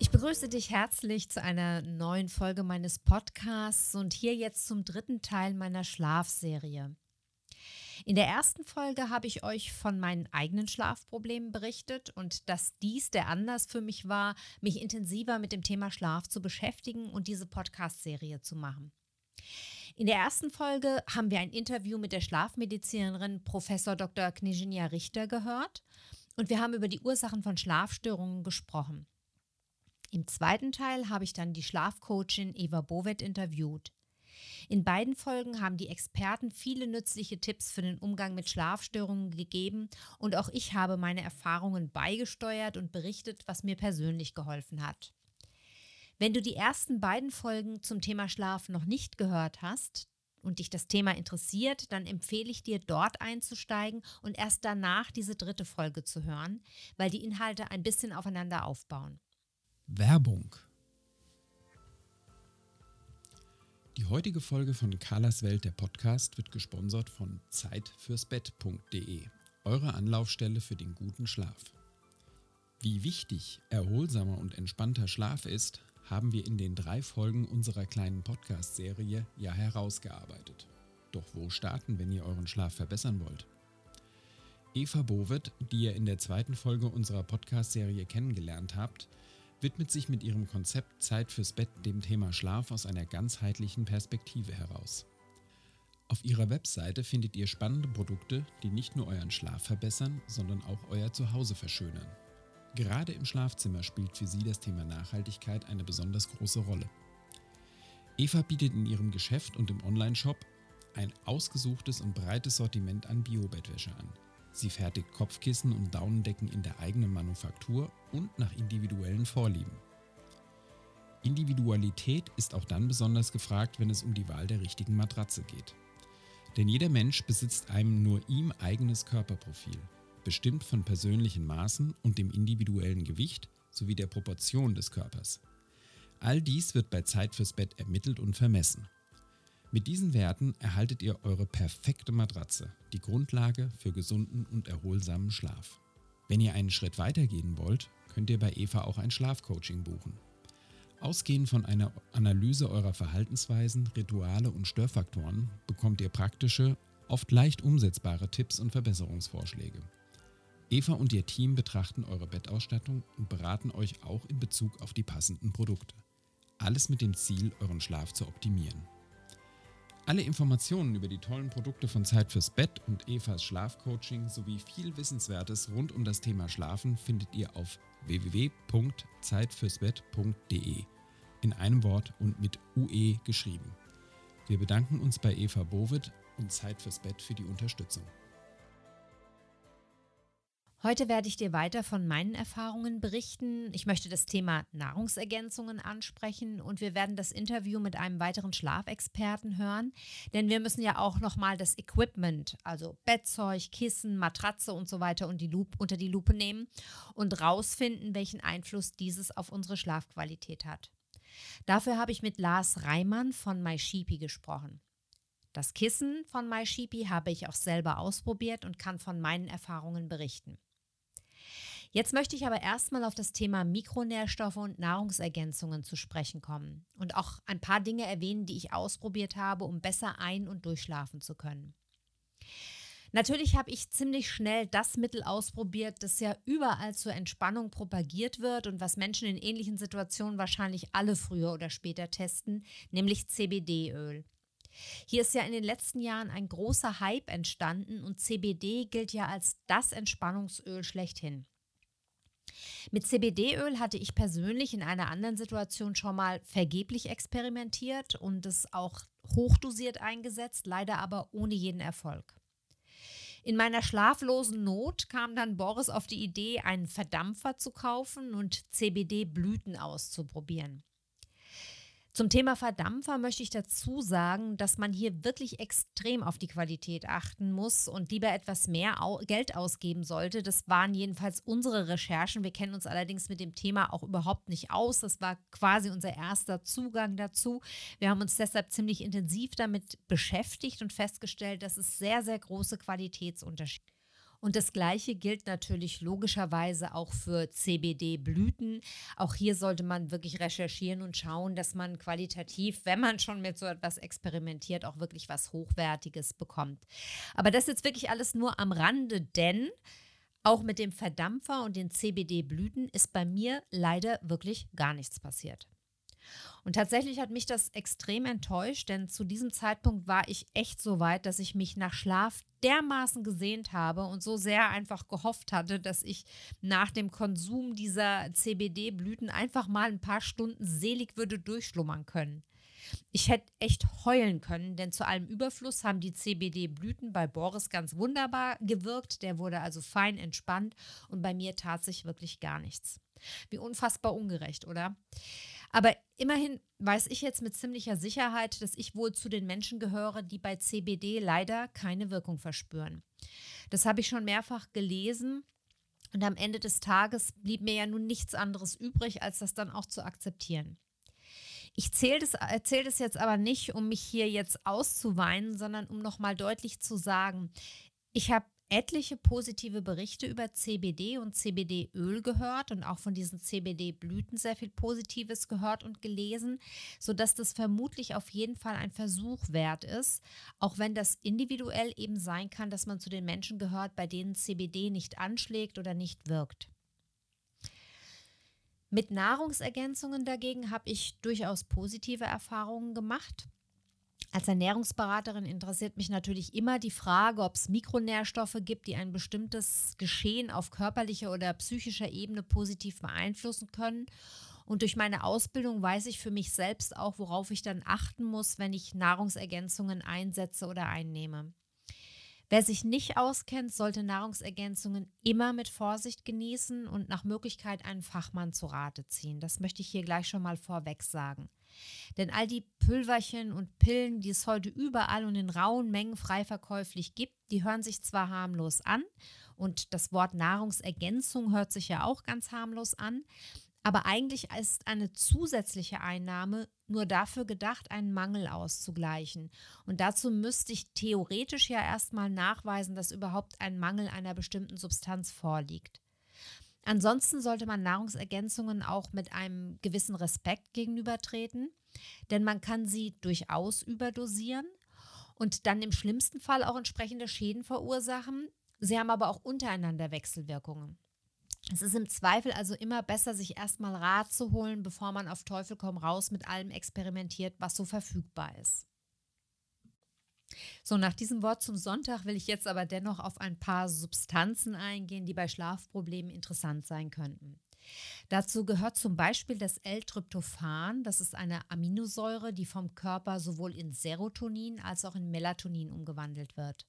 Ich begrüße dich herzlich zu einer neuen Folge meines Podcasts und hier jetzt zum dritten Teil meiner Schlafserie. In der ersten Folge habe ich euch von meinen eigenen Schlafproblemen berichtet und dass dies der Anlass für mich war, mich intensiver mit dem Thema Schlaf zu beschäftigen und diese Podcast-Serie zu machen. In der ersten Folge haben wir ein Interview mit der Schlafmedizinerin Prof. Dr. Knizhinia Richter gehört und wir haben über die Ursachen von Schlafstörungen gesprochen. Im zweiten Teil habe ich dann die Schlafcoachin Eva Bovet interviewt. In beiden Folgen haben die Experten viele nützliche Tipps für den Umgang mit Schlafstörungen gegeben und auch ich habe meine Erfahrungen beigesteuert und berichtet, was mir persönlich geholfen hat. Wenn du die ersten beiden Folgen zum Thema Schlaf noch nicht gehört hast und dich das Thema interessiert, dann empfehle ich dir dort einzusteigen und erst danach diese dritte Folge zu hören, weil die Inhalte ein bisschen aufeinander aufbauen. Werbung. Die heutige Folge von Carlas Welt, der Podcast, wird gesponsert von zeitfürsbett.de, eure Anlaufstelle für den guten Schlaf. Wie wichtig erholsamer und entspannter Schlaf ist, haben wir in den drei Folgen unserer kleinen Podcast-Serie ja herausgearbeitet. Doch wo starten, wenn ihr euren Schlaf verbessern wollt? Eva Bovet, die ihr in der zweiten Folge unserer Podcast-Serie kennengelernt habt, widmet sich mit ihrem Konzept Zeit fürs Bett dem Thema Schlaf aus einer ganzheitlichen Perspektive heraus. Auf ihrer Webseite findet ihr spannende Produkte, die nicht nur euren Schlaf verbessern, sondern auch euer Zuhause verschönern. Gerade im Schlafzimmer spielt für sie das Thema Nachhaltigkeit eine besonders große Rolle. Eva bietet in ihrem Geschäft und im Onlineshop ein ausgesuchtes und breites Sortiment an Bio-Bettwäsche an. Sie fertigt Kopfkissen und Daunendecken in der eigenen Manufaktur und nach individuellen Vorlieben. Individualität ist auch dann besonders gefragt, wenn es um die Wahl der richtigen Matratze geht. Denn jeder Mensch besitzt einem nur ihm eigenes Körperprofil, bestimmt von persönlichen Maßen und dem individuellen Gewicht sowie der Proportion des Körpers. All dies wird bei Zeit fürs Bett ermittelt und vermessen. Mit diesen Werten erhaltet ihr eure perfekte Matratze, die Grundlage für gesunden und erholsamen Schlaf. Wenn ihr einen Schritt weiter gehen wollt, könnt ihr bei Eva auch ein Schlafcoaching buchen. Ausgehend von einer Analyse eurer Verhaltensweisen, Rituale und Störfaktoren bekommt ihr praktische, oft leicht umsetzbare Tipps und Verbesserungsvorschläge. Eva und ihr Team betrachten eure Bettausstattung und beraten euch auch in Bezug auf die passenden Produkte. Alles mit dem Ziel, euren Schlaf zu optimieren. Alle Informationen über die tollen Produkte von Zeit fürs Bett und Evas Schlafcoaching sowie viel Wissenswertes rund um das Thema Schlafen findet ihr auf www.zeitfürsbett.de in einem Wort und mit UE geschrieben. Wir bedanken uns bei Eva Bovid und Zeit fürs Bett für die Unterstützung. Heute werde ich dir weiter von meinen Erfahrungen berichten. Ich möchte das Thema Nahrungsergänzungen ansprechen und wir werden das Interview mit einem weiteren Schlafexperten hören, denn wir müssen ja auch nochmal das Equipment, also Bettzeug, Kissen, Matratze und so weiter und die Lupe, unter die Lupe nehmen und rausfinden, welchen Einfluss dieses auf unsere Schlafqualität hat. Dafür habe ich mit Lars Reimann von MySheepy gesprochen. Das Kissen von MySheepy habe ich auch selber ausprobiert und kann von meinen Erfahrungen berichten. Jetzt möchte ich aber erstmal auf das Thema Mikronährstoffe und Nahrungsergänzungen zu sprechen kommen und auch ein paar Dinge erwähnen, die ich ausprobiert habe, um besser ein- und durchschlafen zu können. Natürlich habe ich ziemlich schnell das Mittel ausprobiert, das ja überall zur Entspannung propagiert wird und was Menschen in ähnlichen Situationen wahrscheinlich alle früher oder später testen, nämlich CBD-Öl. Hier ist ja in den letzten Jahren ein großer Hype entstanden und CBD gilt ja als das Entspannungsöl schlechthin. Mit CBD-Öl hatte ich persönlich in einer anderen Situation schon mal vergeblich experimentiert und es auch hochdosiert eingesetzt, leider aber ohne jeden Erfolg. In meiner schlaflosen Not kam dann Boris auf die Idee, einen Verdampfer zu kaufen und CBD-Blüten auszuprobieren. Zum Thema Verdampfer möchte ich dazu sagen, dass man hier wirklich extrem auf die Qualität achten muss und lieber etwas mehr Geld ausgeben sollte. Das waren jedenfalls unsere Recherchen. Wir kennen uns allerdings mit dem Thema auch überhaupt nicht aus. Das war quasi unser erster Zugang dazu. Wir haben uns deshalb ziemlich intensiv damit beschäftigt und festgestellt, dass es sehr, sehr große Qualitätsunterschiede und das Gleiche gilt natürlich logischerweise auch für CBD-Blüten. Auch hier sollte man wirklich recherchieren und schauen, dass man qualitativ, wenn man schon mit so etwas experimentiert, auch wirklich was Hochwertiges bekommt. Aber das ist jetzt wirklich alles nur am Rande, denn auch mit dem Verdampfer und den CBD-Blüten ist bei mir leider wirklich gar nichts passiert. Und tatsächlich hat mich das extrem enttäuscht, denn zu diesem Zeitpunkt war ich echt so weit, dass ich mich nach Schlaf dermaßen gesehnt habe und so sehr einfach gehofft hatte, dass ich nach dem Konsum dieser CBD-Blüten einfach mal ein paar Stunden selig würde durchschlummern können. Ich hätte echt heulen können, denn zu allem Überfluss haben die CBD-Blüten bei Boris ganz wunderbar gewirkt. Der wurde also fein entspannt und bei mir tat sich wirklich gar nichts. Wie unfassbar ungerecht, oder? Aber immerhin weiß ich jetzt mit ziemlicher Sicherheit, dass ich wohl zu den Menschen gehöre, die bei CBD leider keine Wirkung verspüren. Das habe ich schon mehrfach gelesen. Und am Ende des Tages blieb mir ja nun nichts anderes übrig, als das dann auch zu akzeptieren. Ich erzähle das jetzt aber nicht, um mich hier jetzt auszuweinen, sondern um nochmal deutlich zu sagen, ich habe etliche positive Berichte über CBD und CBD-Öl gehört und auch von diesen CBD-Blüten sehr viel Positives gehört und gelesen, sodass das vermutlich auf jeden Fall ein Versuch wert ist, auch wenn das individuell eben sein kann, dass man zu den Menschen gehört, bei denen CBD nicht anschlägt oder nicht wirkt. Mit Nahrungsergänzungen dagegen habe ich durchaus positive Erfahrungen gemacht. Als Ernährungsberaterin interessiert mich natürlich immer die Frage, ob es Mikronährstoffe gibt, die ein bestimmtes Geschehen auf körperlicher oder psychischer Ebene positiv beeinflussen können. Und durch meine Ausbildung weiß ich für mich selbst auch, worauf ich dann achten muss, wenn ich Nahrungsergänzungen einsetze oder einnehme. Wer sich nicht auskennt, sollte Nahrungsergänzungen immer mit Vorsicht genießen und nach Möglichkeit einen Fachmann zu Rate ziehen. Das möchte ich hier gleich schon mal vorweg sagen. Denn all die Pülverchen und Pillen, die es heute überall und in rauen Mengen frei verkäuflich gibt, die hören sich zwar harmlos an und das Wort Nahrungsergänzung hört sich ja auch ganz harmlos an, aber eigentlich ist eine zusätzliche Einnahme nur dafür gedacht, einen Mangel auszugleichen. Und dazu müsste ich theoretisch ja erstmal nachweisen, dass überhaupt ein Mangel einer bestimmten Substanz vorliegt. Ansonsten sollte man Nahrungsergänzungen auch mit einem gewissen Respekt gegenübertreten, denn man kann sie durchaus überdosieren und dann im schlimmsten Fall auch entsprechende Schäden verursachen. Sie haben aber auch untereinander Wechselwirkungen. Es ist im Zweifel also immer besser, sich erstmal Rat zu holen, bevor man auf Teufel komm raus mit allem experimentiert, was so verfügbar ist. So, nach diesem Wort zum Sonntag will ich jetzt aber dennoch auf ein paar Substanzen eingehen, die bei Schlafproblemen interessant sein könnten. Dazu gehört zum Beispiel das L-Tryptophan. Das ist eine Aminosäure, die vom Körper sowohl in Serotonin als auch in Melatonin umgewandelt wird.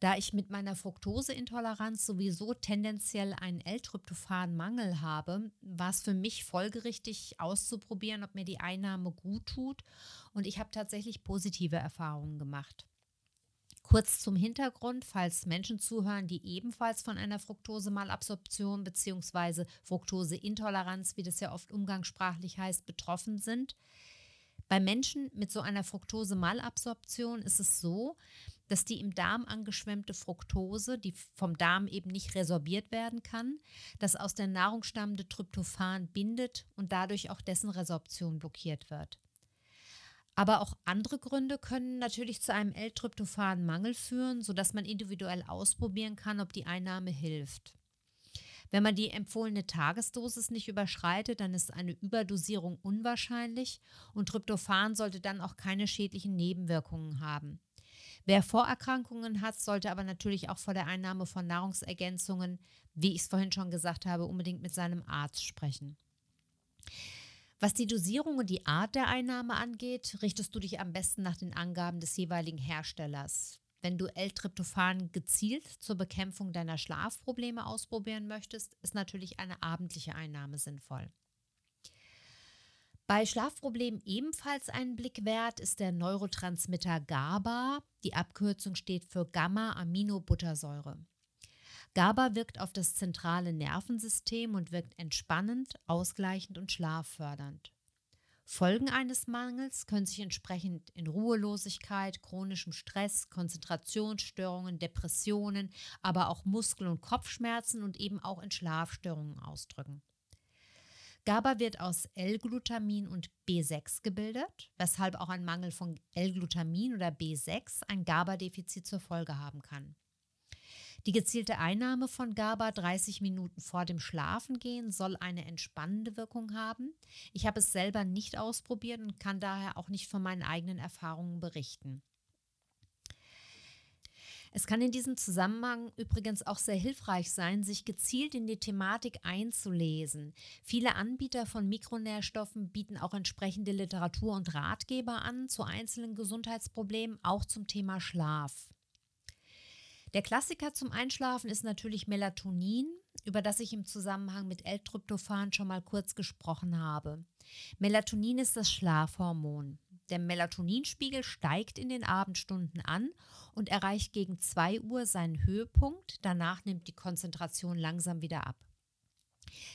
Da ich mit meiner Fructoseintoleranz sowieso tendenziell einen L-Tryptophan-Mangel habe, war es für mich folgerichtig auszuprobieren, ob mir die Einnahme gut tut. Und ich habe tatsächlich positive Erfahrungen gemacht. Kurz zum Hintergrund, falls Menschen zuhören, die ebenfalls von einer Fructose-Malabsorption bzw. Fructoseintoleranz, wie das ja oft umgangssprachlich heißt, betroffen sind. Bei Menschen mit so einer Fructose-Malabsorption ist es so, dass die im Darm angeschwemmte Fructose, die vom Darm eben nicht resorbiert werden kann, das aus der Nahrung stammende Tryptophan bindet und dadurch auch dessen Resorption blockiert wird. Aber auch andere Gründe können natürlich zu einem L-Tryptophan-Mangel führen, sodass man individuell ausprobieren kann, ob die Einnahme hilft. Wenn man die empfohlene Tagesdosis nicht überschreitet, dann ist eine Überdosierung unwahrscheinlich und Tryptophan sollte dann auch keine schädlichen Nebenwirkungen haben. Wer Vorerkrankungen hat, sollte aber natürlich auch vor der Einnahme von Nahrungsergänzungen, wie ich es vorhin schon gesagt habe, unbedingt mit seinem Arzt sprechen. Was die Dosierung und die Art der Einnahme angeht, richtest du dich am besten nach den Angaben des jeweiligen Herstellers. Wenn du L-Tryptophan gezielt zur Bekämpfung deiner Schlafprobleme ausprobieren möchtest, ist natürlich eine abendliche Einnahme sinnvoll. Bei Schlafproblemen ebenfalls einen Blick wert ist der Neurotransmitter GABA. Die Abkürzung steht für Gamma-Aminobuttersäure. GABA wirkt auf das zentrale Nervensystem und wirkt entspannend, ausgleichend und schlaffördernd. Folgen eines Mangels können sich entsprechend in Ruhelosigkeit, chronischem Stress, Konzentrationsstörungen, Depressionen, aber auch Muskel- und Kopfschmerzen und eben auch in Schlafstörungen ausdrücken. GABA wird aus L-Glutamin und B6 gebildet, weshalb auch ein Mangel von L-Glutamin oder B6 ein GABA-Defizit zur Folge haben kann. Die gezielte Einnahme von GABA 30 Minuten vor dem Schlafengehen soll eine entspannende Wirkung haben. Ich habe es selber nicht ausprobiert und kann daher auch nicht von meinen eigenen Erfahrungen berichten. Es kann in diesem Zusammenhang übrigens auch sehr hilfreich sein, sich gezielt in die Thematik einzulesen. Viele Anbieter von Mikronährstoffen bieten auch entsprechende Literatur und Ratgeber an zu einzelnen Gesundheitsproblemen, auch zum Thema Schlaf. Der Klassiker zum Einschlafen ist natürlich Melatonin, über das ich im Zusammenhang mit L-Tryptophan schon mal kurz gesprochen habe. Melatonin ist das Schlafhormon. Der Melatoninspiegel steigt in den Abendstunden an und erreicht gegen 2 Uhr seinen Höhepunkt. Danach nimmt die Konzentration langsam wieder ab.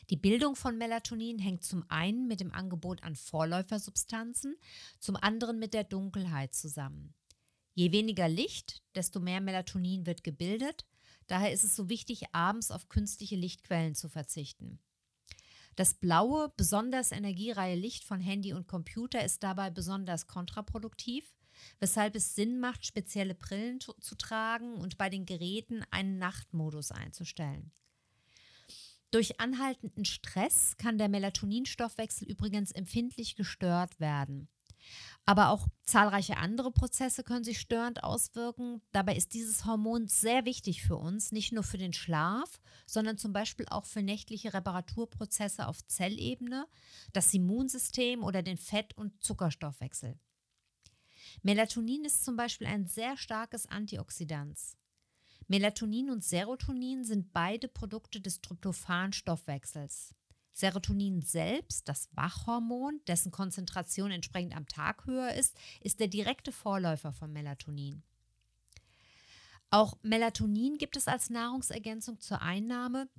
Die Bildung von Melatonin hängt zum einen mit dem Angebot an Vorläufersubstanzen, zum anderen mit der Dunkelheit zusammen. Je weniger Licht, desto mehr Melatonin wird gebildet. Daher ist es so wichtig, abends auf künstliche Lichtquellen zu verzichten. Das blaue, besonders energiereiche Licht von Handy und Computer ist dabei besonders kontraproduktiv, weshalb es Sinn macht, spezielle Brillen zu tragen und bei den Geräten einen Nachtmodus einzustellen. Durch anhaltenden Stress kann der Melatoninstoffwechsel übrigens empfindlich gestört werden. Aber auch zahlreiche andere Prozesse können sich störend auswirken. Dabei ist dieses Hormon sehr wichtig für uns, nicht nur für den Schlaf, sondern zum Beispiel auch für nächtliche Reparaturprozesse auf Zellebene, das Immunsystem oder den Fett- und Zuckerstoffwechsel. Melatonin ist zum Beispiel ein sehr starkes Antioxidant. Melatonin und Serotonin sind beide Produkte des Tryptophan-Stoffwechsels. Serotonin selbst, das Wachhormon, dessen Konzentration entsprechend am Tag höher ist, ist der direkte Vorläufer von Melatonin. Auch Melatonin gibt es als Nahrungsergänzung zur Einnahme.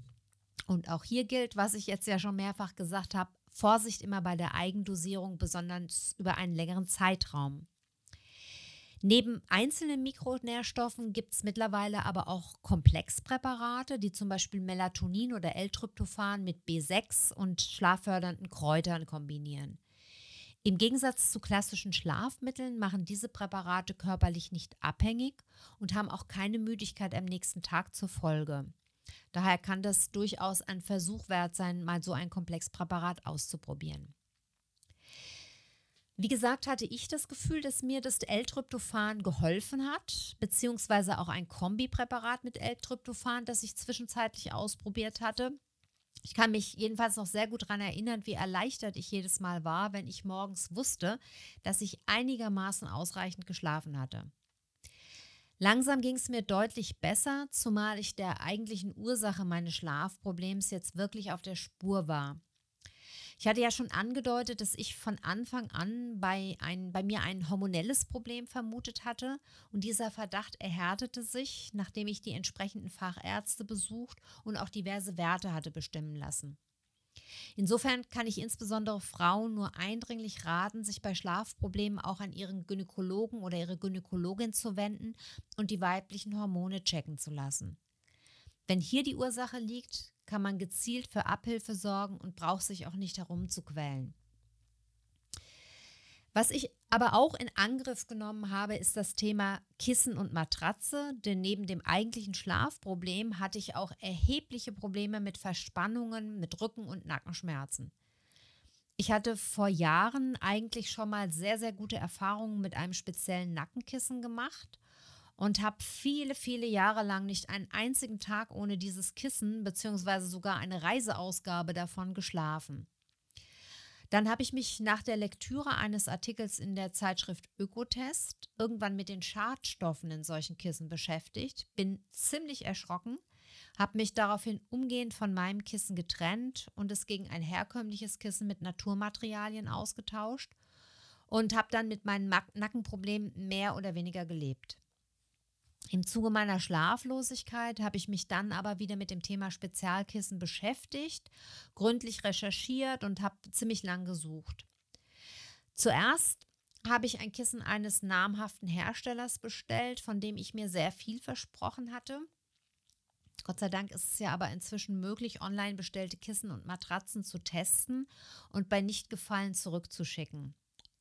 Und auch hier gilt, was ich jetzt ja schon mehrfach gesagt habe, Vorsicht immer bei der Eigendosierung, besonders über einen längeren Zeitraum. Neben einzelnen Mikronährstoffen gibt es mittlerweile aber auch Komplexpräparate, die zum Beispiel Melatonin oder L-Tryptophan mit B6 und schlaffördernden Kräutern kombinieren. Im Gegensatz zu klassischen Schlafmitteln machen diese Präparate körperlich nicht abhängig und haben auch keine Müdigkeit am nächsten Tag zur Folge. Daher kann das durchaus ein Versuch wert sein, mal so ein Komplexpräparat auszuprobieren. Wie gesagt, hatte ich das Gefühl, dass mir das L-Tryptophan geholfen hat, beziehungsweise auch ein Kombipräparat mit L-Tryptophan, das ich zwischenzeitlich ausprobiert hatte. Ich kann mich jedenfalls noch sehr gut daran erinnern, wie erleichtert ich jedes Mal war, wenn ich morgens wusste, dass ich einigermaßen ausreichend geschlafen hatte. Langsam ging es mir deutlich besser, zumal ich der eigentlichen Ursache meines Schlafproblems jetzt wirklich auf der Spur war. Ich hatte ja schon angedeutet, dass ich von Anfang an bei, ein, bei mir ein hormonelles Problem vermutet hatte und dieser Verdacht erhärtete sich, nachdem ich die entsprechenden Fachärzte besucht und auch diverse Werte hatte bestimmen lassen. Insofern kann ich insbesondere Frauen nur eindringlich raten, sich bei Schlafproblemen auch an ihren Gynäkologen oder ihre Gynäkologin zu wenden und die weiblichen Hormone checken zu lassen. Wenn hier die Ursache liegt, kann man gezielt für Abhilfe sorgen und braucht sich auch nicht herumzuquälen. Was ich aber auch in Angriff genommen habe, ist das Thema Kissen und Matratze, denn neben dem eigentlichen Schlafproblem hatte ich auch erhebliche Probleme mit Verspannungen, mit Rücken- und Nackenschmerzen. Ich hatte vor Jahren eigentlich schon mal sehr, sehr gute Erfahrungen mit einem speziellen Nackenkissen gemacht und habe viele, viele Jahre lang nicht einen einzigen Tag ohne dieses Kissen beziehungsweise sogar eine Reiseausgabe davon geschlafen. Dann habe ich mich nach der Lektüre eines Artikels in der Zeitschrift Ökotest irgendwann mit den Schadstoffen in solchen Kissen beschäftigt, bin ziemlich erschrocken, habe mich daraufhin umgehend von meinem Kissen getrennt und es gegen ein herkömmliches Kissen mit Naturmaterialien ausgetauscht und habe dann mit meinen Nackenproblemen mehr oder weniger gelebt. Im Zuge meiner Schlaflosigkeit habe ich mich dann aber wieder mit dem Thema Spezialkissen beschäftigt, gründlich recherchiert und habe ziemlich lang gesucht. Zuerst habe ich ein Kissen eines namhaften Herstellers bestellt, von dem ich mir sehr viel versprochen hatte. Gott sei Dank ist es ja aber inzwischen möglich, online bestellte Kissen und Matratzen zu testen und bei Nichtgefallen zurückzuschicken.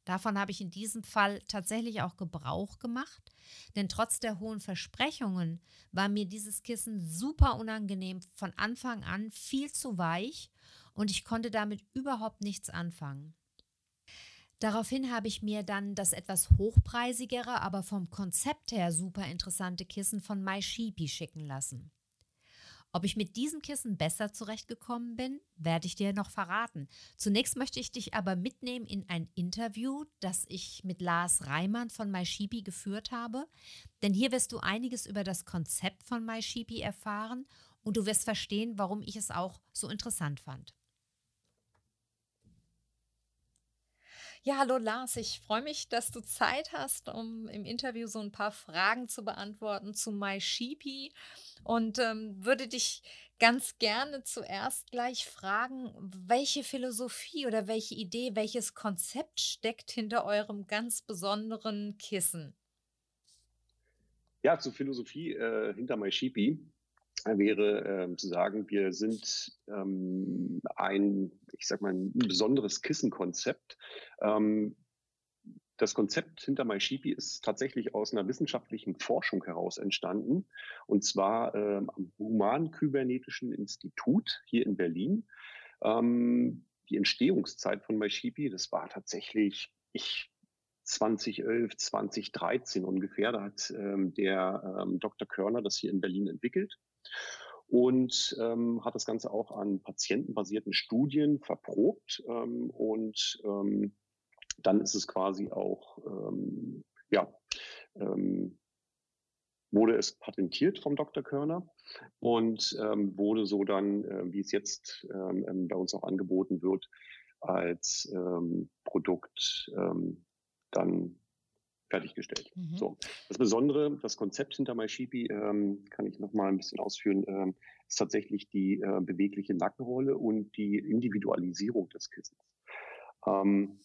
Davon habe ich in diesem Fall tatsächlich auch Gebrauch gemacht, denn trotz der hohen Versprechungen war mir dieses Kissen super unangenehm, von Anfang an viel zu weich und ich konnte damit überhaupt nichts anfangen. Daraufhin habe ich mir dann das etwas hochpreisigere, aber vom Konzept her super interessante Kissen von MySheepy schicken lassen. Ob ich mit diesem Kissen besser zurechtgekommen bin, werde ich dir noch verraten. Zunächst möchte ich dich aber mitnehmen in ein Interview, das ich mit Lars Reimann von MySheepy geführt habe. Denn hier wirst du einiges über das Konzept von MySheepy erfahren und du wirst verstehen, warum ich es auch so interessant fand. Ja, hallo Lars, ich freue mich, dass du Zeit hast, um im Interview so ein paar Fragen zu beantworten zu MySheepy und ähm, würde dich ganz gerne zuerst gleich fragen, welche Philosophie oder welche Idee, welches Konzept steckt hinter eurem ganz besonderen Kissen? Ja, zur Philosophie äh, hinter MySheepy wäre äh, zu sagen, wir sind ähm, ein, ich sag mal, ein besonderes Kissenkonzept. Ähm, das Konzept hinter MySheepy ist tatsächlich aus einer wissenschaftlichen Forschung heraus entstanden, und zwar ähm, am Human-Kybernetischen Institut hier in Berlin. Ähm, die Entstehungszeit von MySheepy, das war tatsächlich, ich 2011, 2013 ungefähr. Da hat ähm, der ähm, Dr. Körner das hier in Berlin entwickelt und ähm, hat das Ganze auch an patientenbasierten Studien verprobt. Ähm, und ähm, dann ist es quasi auch, ähm, ja, ähm, wurde es patentiert vom Dr. Körner und ähm, wurde so dann, äh, wie es jetzt ähm, ähm bei uns auch angeboten wird, als ähm, Produkt ähm, dann fertiggestellt. Mhm. So. Das Besondere, das Konzept hinter MySheepy, ähm, kann ich noch mal ein bisschen ausführen, ähm, ist tatsächlich die äh, bewegliche Nackenrolle und die Individualisierung des Kissens. Ähm,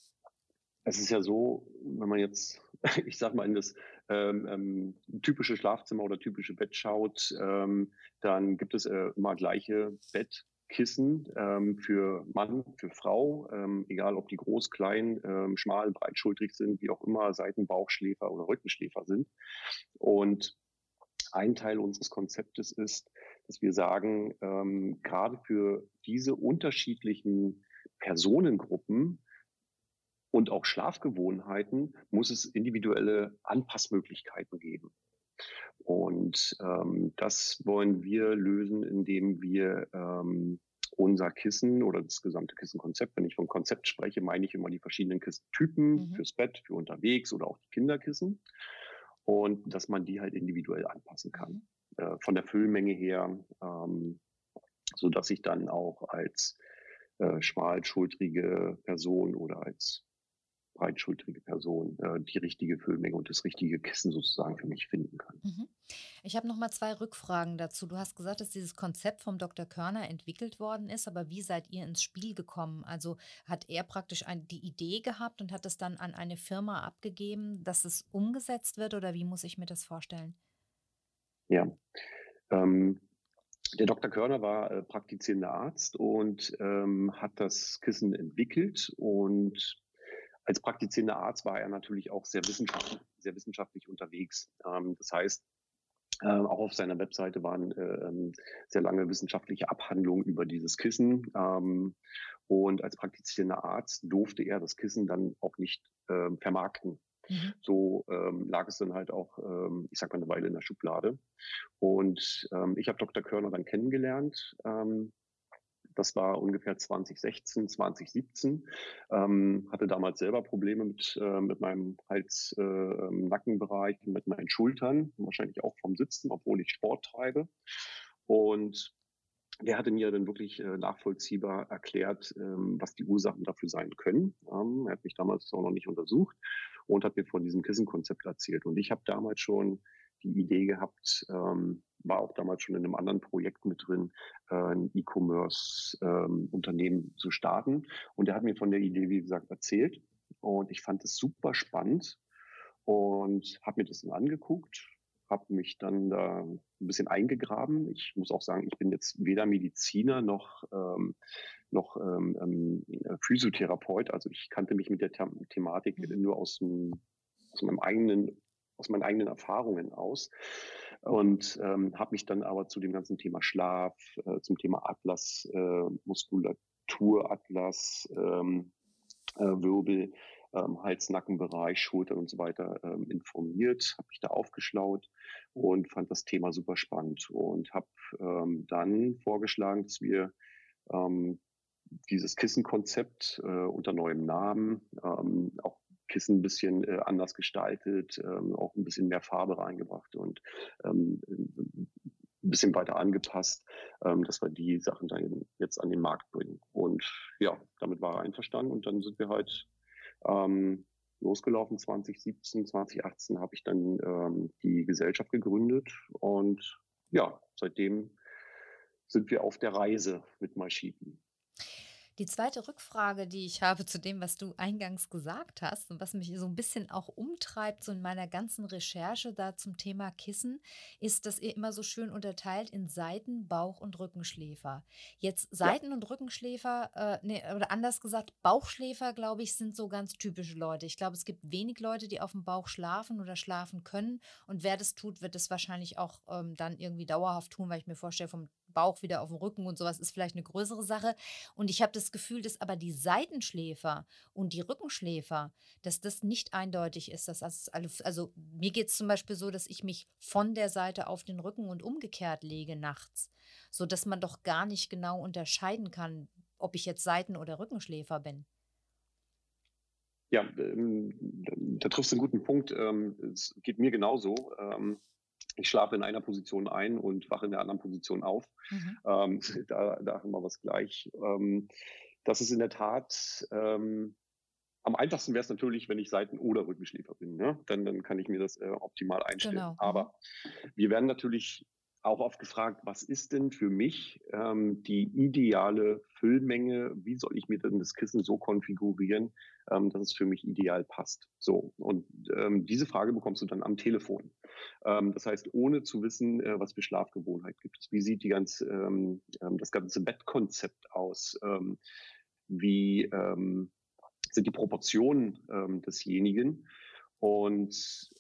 es ist ja so, wenn man jetzt, ich sag mal, in das ähm, ähm, typische Schlafzimmer oder typische Bett schaut, ähm, dann gibt es äh, immer gleiche Bett, Kissen ähm, für Mann, für Frau, ähm, egal ob die groß, klein, ähm, schmal, breitschultrig sind, wie auch immer, Seitenbauchschläfer oder Rückenschläfer sind. Und ein Teil unseres Konzeptes ist, dass wir sagen, ähm, gerade für diese unterschiedlichen Personengruppen und auch Schlafgewohnheiten muss es individuelle Anpassmöglichkeiten geben. Und ähm, das wollen wir lösen, indem wir ähm, unser Kissen oder das gesamte Kissenkonzept, wenn ich von Konzept spreche, meine ich immer die verschiedenen Kissentypen mhm. fürs Bett, für unterwegs oder auch die Kinderkissen. Und dass man die halt individuell anpassen kann. Mhm. Äh, von der Füllmenge her, ähm, so dass ich dann auch als äh, schmalschultrige Person oder als breitschultrige Person äh, die richtige Füllmenge und das richtige Kissen sozusagen für mich finden kann. Mhm. Ich habe noch mal zwei Rückfragen dazu. Du hast gesagt, dass dieses Konzept vom Dr. Körner entwickelt worden ist, aber wie seid ihr ins Spiel gekommen? Also hat er praktisch ein, die Idee gehabt und hat es dann an eine Firma abgegeben, dass es umgesetzt wird oder wie muss ich mir das vorstellen? Ja, ähm, der Dr. Körner war äh, praktizierender Arzt und ähm, hat das Kissen entwickelt und als praktizierender Arzt war er natürlich auch sehr wissenschaftlich, sehr wissenschaftlich unterwegs. Ähm, das heißt, äh, auch auf seiner Webseite waren äh, sehr lange wissenschaftliche Abhandlungen über dieses Kissen. Ähm, und als praktizierender Arzt durfte er das Kissen dann auch nicht äh, vermarkten. Mhm. So ähm, lag es dann halt auch, ähm, ich sag mal, eine Weile in der Schublade. Und ähm, ich habe Dr. Körner dann kennengelernt. Ähm, Das war ungefähr 2016, 2017. Ähm, hatte damals selber Probleme mit, äh, mit meinem Hals-Nackenbereich, äh, mit meinen Schultern, wahrscheinlich auch vom Sitzen, obwohl ich Sport treibe. Und der hatte mir dann wirklich äh, nachvollziehbar erklärt, ähm, was die Ursachen dafür sein können. Ähm, er hat mich damals auch noch nicht untersucht und hat mir von diesem Kissenkonzept erzählt. Und ich habe damals schon die Idee gehabt, ähm, war auch damals schon in einem anderen Projekt mit drin, äh, ein E-Commerce-Unternehmen ähm, zu starten. Und er hat mir von der Idee, wie gesagt, erzählt. Und ich fand es super spannend und habe mir das dann angeguckt, habe mich dann da ein bisschen eingegraben. Ich muss auch sagen, ich bin jetzt weder Mediziner noch, ähm, noch ähm, ähm Physiotherapeut. Also ich kannte mich mit der The Thematik mhm. nur aus, dem, aus meinem eigenen aus meinen eigenen Erfahrungen aus und ähm, habe mich dann aber zu dem ganzen Thema Schlaf, äh, zum Thema Atlas, äh, Muskulatur, Atlas, ähm, äh, Wirbel, ähm, Hals-Nackenbereich, Schultern und so weiter ähm, informiert, habe mich da aufgeschlaut und fand das Thema super spannend und habe ähm, dann vorgeschlagen, dass wir ähm, dieses Kissenkonzept äh, unter neuem Namen, ähm, auch Kissen ein bisschen äh, anders gestaltet, ähm, auch ein bisschen mehr Farbe reingebracht und ähm, ein bisschen weiter angepasst, ähm, dass wir die Sachen dann jetzt an den Markt bringen. Und ja, damit war er einverstanden und dann sind wir halt ähm, losgelaufen 2017, 2018 habe ich dann ähm, die Gesellschaft gegründet und ja, seitdem sind wir auf der Reise mit MySheepy. Die zweite Rückfrage, die ich habe zu dem, was du eingangs gesagt hast und was mich so ein bisschen auch umtreibt, so in meiner ganzen Recherche da zum Thema Kissen, ist, dass ihr immer so schön unterteilt in Seiten-, Bauch- und Rückenschläfer. Jetzt Seiten- ja. und Rückenschläfer, äh, nee, oder anders gesagt, Bauchschläfer, glaube ich, sind so ganz typische Leute. Ich glaube, es gibt wenig Leute, die auf dem Bauch schlafen oder schlafen können. Und wer das tut, wird es wahrscheinlich auch ähm, dann irgendwie dauerhaft tun, weil ich mir vorstelle, vom Bauch wieder auf dem Rücken und sowas ist vielleicht eine größere Sache. Und ich habe das Gefühl, dass aber die Seitenschläfer und die Rückenschläfer, dass das nicht eindeutig ist. Dass also, also mir geht es zum Beispiel so, dass ich mich von der Seite auf den Rücken und umgekehrt lege nachts, sodass man doch gar nicht genau unterscheiden kann, ob ich jetzt Seiten- oder Rückenschläfer bin. Ja, ähm, da triffst du einen guten Punkt. Ähm, es geht mir genauso. Ähm, ich schlafe in einer Position ein und wache in der anderen Position auf. Mhm. Ähm, da, da, haben wir was gleich. Ähm, das ist in der Tat ähm, am einfachsten wäre es natürlich, wenn ich Seiten- oder Rückenschläfer bin. Ne? Dann, dann kann ich mir das äh, optimal einstellen. Genau. Aber mhm. wir werden natürlich auch oft gefragt, was ist denn für mich ähm, die ideale Füllmenge? Wie soll ich mir denn das Kissen so konfigurieren, ähm, dass es für mich ideal passt? So, und ähm, diese Frage bekommst du dann am Telefon. Ähm, das heißt, ohne zu wissen, äh, was für Schlafgewohnheit gibt es, wie sieht die ganze, ähm, ähm, das ganze Bettkonzept aus, ähm, wie ähm, sind die Proportionen ähm, desjenigen und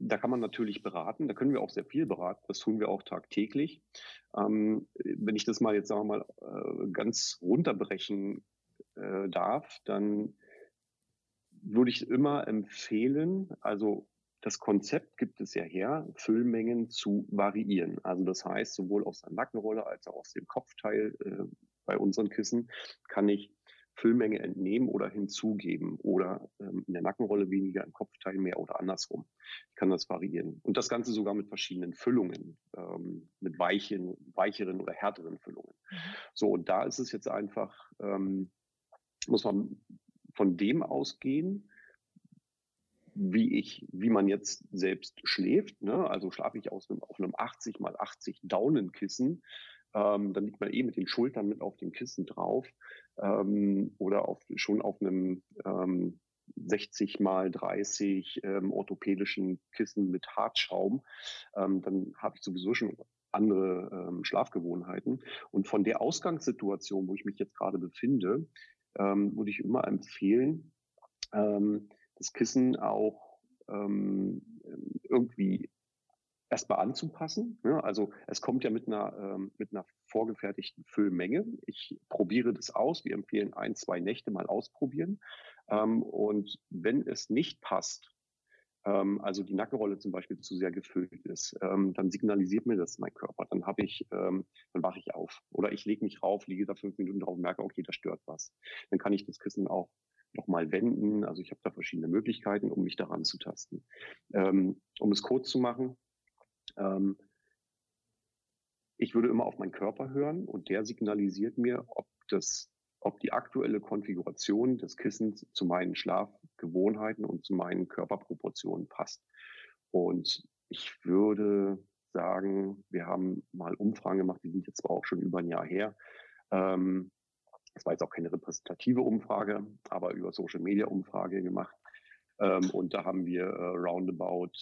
da kann man natürlich beraten, da können wir auch sehr viel beraten, das tun wir auch tagtäglich. Ähm, wenn ich das mal jetzt sagen wir mal äh, ganz runterbrechen äh, darf, dann würde ich immer empfehlen, also das Konzept gibt es ja her, Füllmengen zu variieren. Also das heißt, sowohl aus der Nackenrolle als auch aus dem Kopfteil äh, bei unseren Kissen kann ich Füllmenge entnehmen oder hinzugeben oder ähm, in der Nackenrolle weniger, im Kopfteil mehr oder andersrum. Ich kann das variieren. Und das Ganze sogar mit verschiedenen Füllungen, ähm, mit weichen, weicheren oder härteren Füllungen. Mhm. So, und da ist es jetzt einfach, ähm, muss man von dem ausgehen, wie ich, wie man jetzt selbst schläft. Ne? Also schlafe ich aus einem, auf einem 80 mal 80 Daunenkissen, ähm, dann liegt man eh mit den Schultern mit auf dem Kissen drauf ähm, oder auf, schon auf einem ähm, 60 mal 30 ähm, orthopädischen Kissen mit Hartschaum, ähm, dann habe ich sowieso schon andere ähm, Schlafgewohnheiten. Und von der Ausgangssituation, wo ich mich jetzt gerade befinde, ähm, würde ich immer empfehlen, ähm, das Kissen auch ähm, erstmal anzupassen. Ne? Also es kommt ja mit einer, ähm, mit einer vorgefertigten Füllmenge. Ich probiere das aus. Wir empfehlen ein, zwei Nächte mal ausprobieren. Ähm, und wenn es nicht passt, ähm, also die Nackenrolle zum Beispiel zu sehr gefüllt ist, ähm, dann signalisiert mir das mein Körper. Dann habe ich, ähm, dann wache ich auf. Oder ich lege mich rauf, liege da fünf Minuten drauf und merke, okay, da stört was. Dann kann ich das Kissen auch nochmal wenden. Also ich habe da verschiedene Möglichkeiten, um mich daran zu tasten. Ähm, um es kurz zu machen, ähm, ich würde immer auf meinen Körper hören und der signalisiert mir, ob das ob die aktuelle Konfiguration des Kissens zu meinen Schlafgewohnheiten und zu meinen Körperproportionen passt. Und ich würde sagen, wir haben mal Umfragen gemacht, die sind jetzt zwar auch schon über ein Jahr her. Ähm, das war jetzt auch keine repräsentative Umfrage, aber über Social Media Umfrage gemacht. Ähm, und da haben wir äh, roundabout,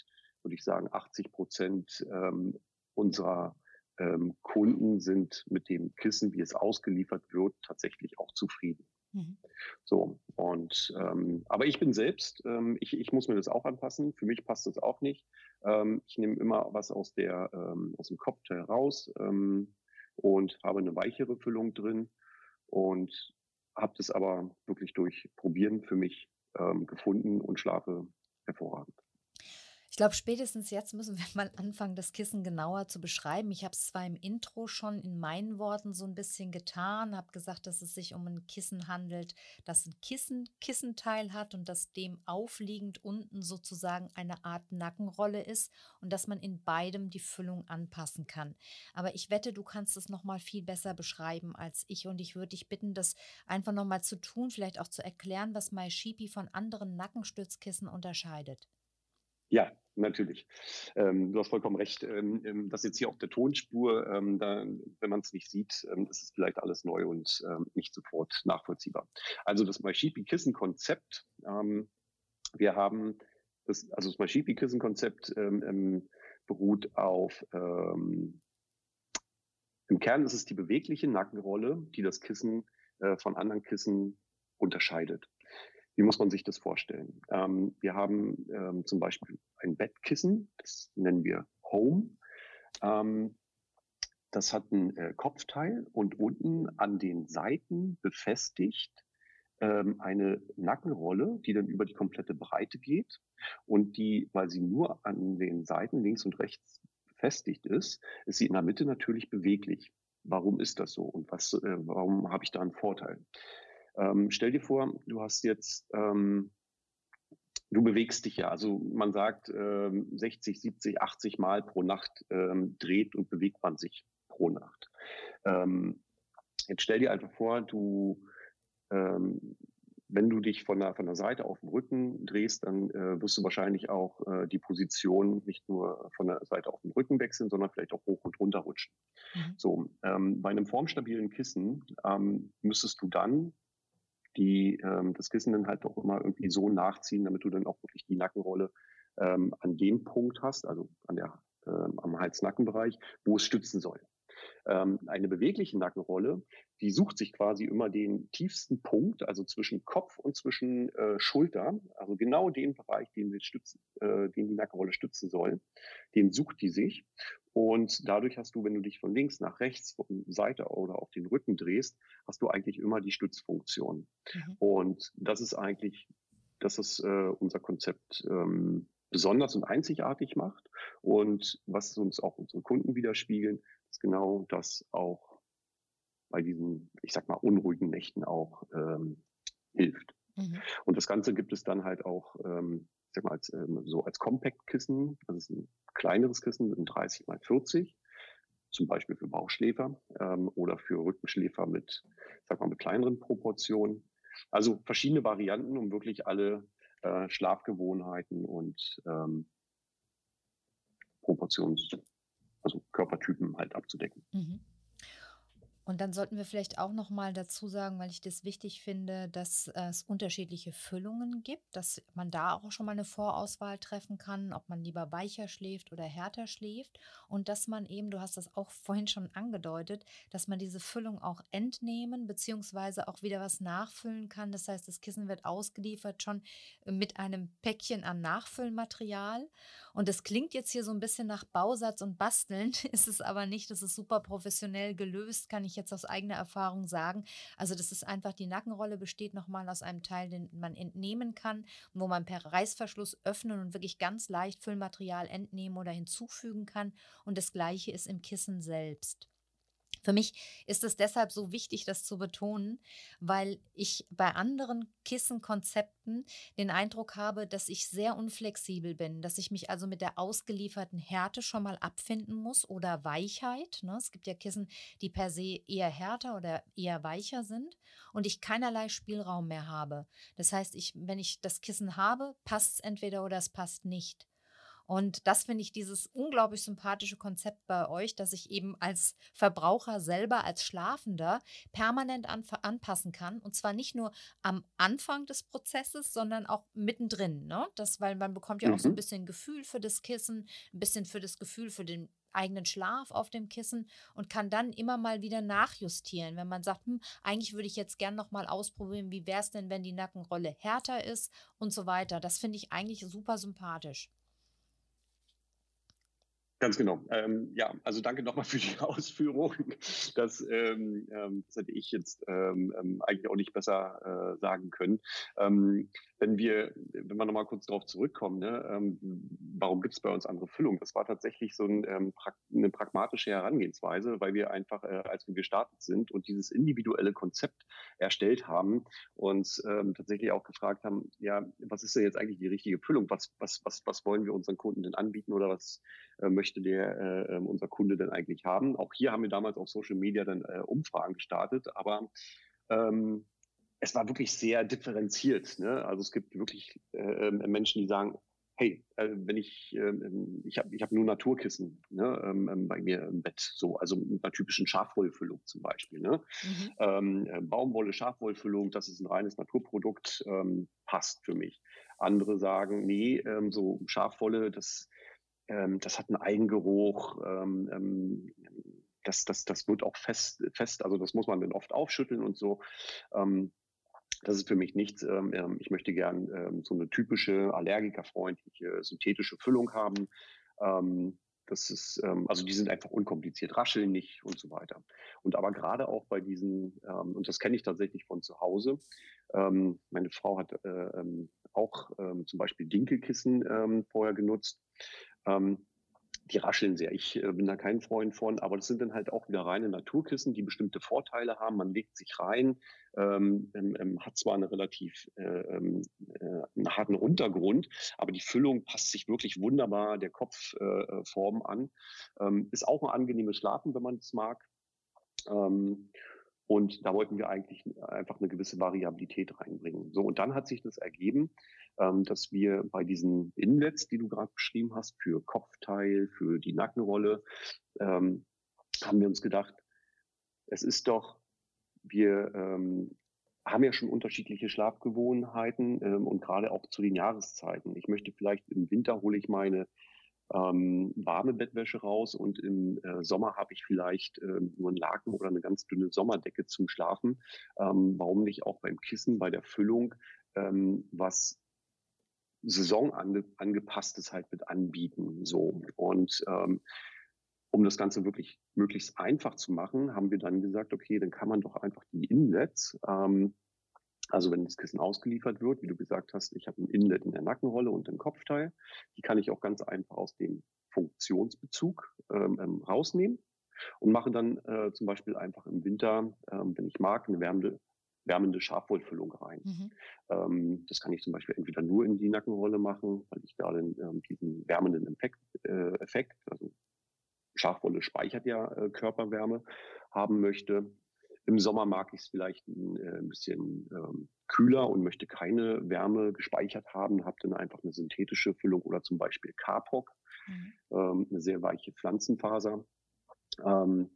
würde ich sagen, 80 Prozent ähm, unserer ähm, Kunden sind mit dem Kissen, wie es ausgeliefert wird, tatsächlich auch zufrieden. Mhm. So, und ähm, aber ich bin selbst, ähm, ich, ich muss mir das auch anpassen. Für mich passt das auch nicht. Ähm, ich nehme immer was aus der ähm, aus dem Cocktail raus ähm, und habe eine weichere Füllung drin und habe das aber wirklich durch Probieren für mich ähm, gefunden und schlafe hervorragend. Ich glaube, spätestens jetzt müssen wir mal anfangen, das Kissen genauer zu beschreiben. Ich habe es zwar im Intro schon in meinen Worten so ein bisschen getan, habe gesagt, dass es sich um ein Kissen handelt, das ein Kissen, Kissenteil hat und das dem aufliegend unten sozusagen eine Art Nackenrolle ist und dass man in beidem die Füllung anpassen kann. Aber ich wette, du kannst es noch mal viel besser beschreiben als ich und ich würde dich bitten, das einfach noch mal zu tun, vielleicht auch zu erklären, was MySheepy von anderen Nackenstützkissen unterscheidet. Ja, natürlich. Ähm, du hast vollkommen recht. Ähm, ähm, das jetzt hier auf der Tonspur, ähm, da, wenn man es nicht sieht, ähm, ist es vielleicht alles neu und ähm, nicht sofort nachvollziehbar. Also das MySheepy-Kissen-Konzept. wir haben das, also das MySheepy-Kissen-Konzept beruht auf im Kern ist es die bewegliche Nackenrolle, die das Kissen äh, von anderen Kissen unterscheidet. Wie muss man sich das vorstellen? Ähm, wir haben ähm, zum Beispiel ein Bettkissen, das nennen wir Home. Ähm, das hat ein äh, Kopfteil und unten an den Seiten befestigt ähm, eine Nackenrolle, die dann über die komplette Breite geht und die, weil sie nur an den Seiten links und rechts befestigt ist, ist sie in der Mitte natürlich beweglich. Warum ist das so und was, äh, warum habe ich da einen Vorteil? Ähm, stell dir vor, du hast jetzt, ähm, du bewegst dich ja. Also man sagt, ähm, 60, 70, 80 Mal pro Nacht ähm, dreht und bewegt man sich pro Nacht. Ähm, jetzt stell dir einfach vor, du, ähm, wenn du dich von der, von der Seite auf den Rücken drehst, dann äh, wirst du wahrscheinlich auch äh, die Position nicht nur von der Seite auf den Rücken wechseln, sondern vielleicht auch hoch und runter rutschen. Mhm. So, ähm, bei einem formstabilen Kissen ähm, müsstest du dann die ähm, das Kissen dann halt auch immer irgendwie so nachziehen, damit du dann auch wirklich die Nackenrolle ähm, an dem Punkt hast, also an der, ähm, am Hals-Nackenbereich, wo es stützen soll. Ähm, eine bewegliche Nackenrolle, die sucht sich quasi immer den tiefsten Punkt, also zwischen Kopf und zwischen äh, Schulter, also genau den Bereich, den, wir stützen, äh, den die Nackenrolle stützen soll, den sucht die sich. Und dadurch hast du, wenn du dich von links nach rechts, von Seite oder auf den Rücken drehst, hast du eigentlich immer die Stützfunktion. Mhm. Und das ist eigentlich, das ist äh, unser Konzept ähm, besonders und einzigartig macht und was uns auch unsere Kunden widerspiegeln, ist genau das auch bei diesen, ich sag mal, unruhigen Nächten auch ähm, hilft. Mhm. Und das Ganze gibt es dann halt auch, ähm, ich sag mal, als, ähm, so als Compact-Kissen. Das ist ein kleineres Kissen, ein 30 mal 40, zum Beispiel für Bauchschläfer ähm, oder für Rückenschläfer mit, sag mal, mit kleineren Proportionen. Also verschiedene Varianten, um wirklich alle äh, Schlafgewohnheiten und ähm, Proportions, also Körpertypen halt abzudecken. Mhm. Und dann sollten wir vielleicht auch noch mal dazu sagen, weil ich das wichtig finde, dass es unterschiedliche Füllungen gibt, dass man da auch schon mal eine Vorauswahl treffen kann, ob man lieber weicher schläft oder härter schläft und dass man eben, du hast das auch vorhin schon angedeutet, dass man diese Füllung auch entnehmen beziehungsweise auch wieder was nachfüllen kann. Das heißt, das Kissen wird ausgeliefert schon mit einem Päckchen an Nachfüllmaterial und das klingt jetzt hier so ein bisschen nach Bausatz und Basteln, ist es aber nicht. Das ist super professionell gelöst, kann ich ich jetzt aus eigener Erfahrung sagen. Also das ist einfach, die Nackenrolle besteht nochmal aus einem Teil, den man entnehmen kann, wo man per Reißverschluss öffnen und wirklich ganz leicht Füllmaterial entnehmen oder hinzufügen kann. Und das gleiche ist im Kissen selbst. Für mich ist es deshalb so wichtig, das zu betonen, weil ich bei anderen Kissenkonzepten den Eindruck habe, dass ich sehr unflexibel bin, dass ich mich also mit der ausgelieferten Härte schon mal abfinden muss oder Weichheit. Ne? Es gibt ja Kissen, die per se eher härter oder eher weicher sind und ich keinerlei Spielraum mehr habe. Das heißt, ich, wenn ich das Kissen habe, passt es entweder oder es passt nicht. Und das finde ich dieses unglaublich sympathische Konzept bei euch, dass ich eben als Verbraucher selber, als Schlafender permanent an, anpassen kann. Und zwar nicht nur am Anfang des Prozesses, sondern auch mittendrin. Ne? Das, weil man bekommt ja mhm. auch so ein mhm. bisschen Gefühl für das Kissen, ein bisschen für das Gefühl für den eigenen Schlaf auf dem Kissen und kann dann immer mal wieder nachjustieren, wenn man sagt, hm, eigentlich würde ich jetzt gern noch mal ausprobieren, wie wäre es denn, wenn die Nackenrolle härter ist und so weiter. Das finde ich eigentlich super sympathisch. Ganz genau. Ähm, ja, also danke nochmal für die Ausführung. Das, ähm, ähm, das hätte ich jetzt ähm, ähm, eigentlich auch nicht besser äh, sagen können. Ähm, wenn wir, wenn wir nochmal kurz darauf zurückkommen, ne, ähm, warum gibt es bei uns andere Füllung? Das war tatsächlich so ein, ähm, eine pragmatische Herangehensweise, weil wir einfach, äh, als wir gestartet sind und dieses individuelle Konzept erstellt haben, uns ähm, tatsächlich auch gefragt haben, ja, was ist denn jetzt eigentlich die richtige Füllung? Was, was, was, was wollen wir unseren Kunden denn anbieten oder was äh, möchte der äh, ähm, unser Kunde denn eigentlich haben? Auch hier haben wir damals auf Social Media dann äh, Umfragen gestartet, aber ähm, es war wirklich sehr differenziert. Ne? Also es gibt wirklich äh, ähm, Menschen, die sagen, hey, äh, wenn ich, äh, ich habe ich hab nur Naturkissen ne, ähm, ähm, bei mir im Bett, so, also mit einer typischen Schafwollfüllung zum Beispiel. Ne? Mhm. Ähm, äh, Baumwolle, Schafwollfüllung, das ist ein reines Naturprodukt, ähm, passt für mich. Andere sagen, nee, ähm, so Schafwolle, das, ähm, das hat einen Eigengeruch, ähm, das, das, das wird auch fest, fest, also das muss man dann oft aufschütteln und so. Ähm, das ist für mich nichts. Ähm, ähm, ich möchte gern ähm, so eine typische allergikerfreundliche synthetische Füllung haben. das ist, also die sind einfach unkompliziert, rascheln nicht und so weiter. Und aber gerade auch bei diesen, und das kenne ich tatsächlich von zu Hause, meine Frau hat äh, auch zum Beispiel Dinkelkissen vorher genutzt die rascheln sehr. Ich äh, bin da kein Freund von, aber das sind dann halt auch wieder reine Naturkissen, die bestimmte Vorteile haben. Man legt sich rein, ähm, ähm, ähm hat zwar eine relativ äh, ähm, äh, einen harten Untergrund, aber die Füllung passt sich wirklich wunderbar der Kopfform äh, an. Ähm, ist auch ein angenehmes Schlafen, wenn man es mag. Ähm, und da wollten wir eigentlich einfach eine gewisse Variabilität reinbringen. So, und dann hat sich das ergeben, ähm, dass wir bei diesen Inlets, die du gerade beschrieben hast, für Kopfteil, für die Nackenrolle, ähm, haben wir uns gedacht, es ist doch, wir ähm, haben ja schon unterschiedliche Schlafgewohnheiten und gerade auch zu den Jahreszeiten. Ich möchte vielleicht im Winter hole ich meine ähm, warme Bettwäsche raus und im äh, Sommer habe ich vielleicht äh, nur einen Laken oder eine ganz dünne Sommerdecke zum Schlafen. Ähm, warum nicht auch beim Kissen, bei der Füllung ähm, was Saison angepasstes halt mit anbieten. So. Und ähm, um das Ganze wirklich möglichst einfach zu machen, haben wir dann gesagt, okay, dann kann man doch einfach die Inlets, ähm, also wenn das Kissen ausgeliefert wird, wie du gesagt hast, ich habe ein Inlet in der Nackenrolle und im Kopfteil, die kann ich auch ganz einfach aus dem Funktionsbezug ähm, ähm rausnehmen und mache dann äh, zum Beispiel einfach im Winter, ähm, wenn ich mag, eine wärmende, wärmende Schafwollfüllung rein. Mhm. Ähm, das kann ich zum Beispiel entweder nur in die Nackenrolle machen, weil ich da den, ähm, diesen wärmenden Effekt, äh, Effekt, also Schafwolle speichert ja äh, Körperwärme, haben möchte. Im Sommer mag ich es vielleicht ein, äh, ein bisschen ähm, kühler und möchte keine Wärme gespeichert haben, habe dann einfach eine synthetische Füllung oder zum Beispiel Kapok, mhm. ähm, eine sehr weiche Pflanzenfaser. Ähm,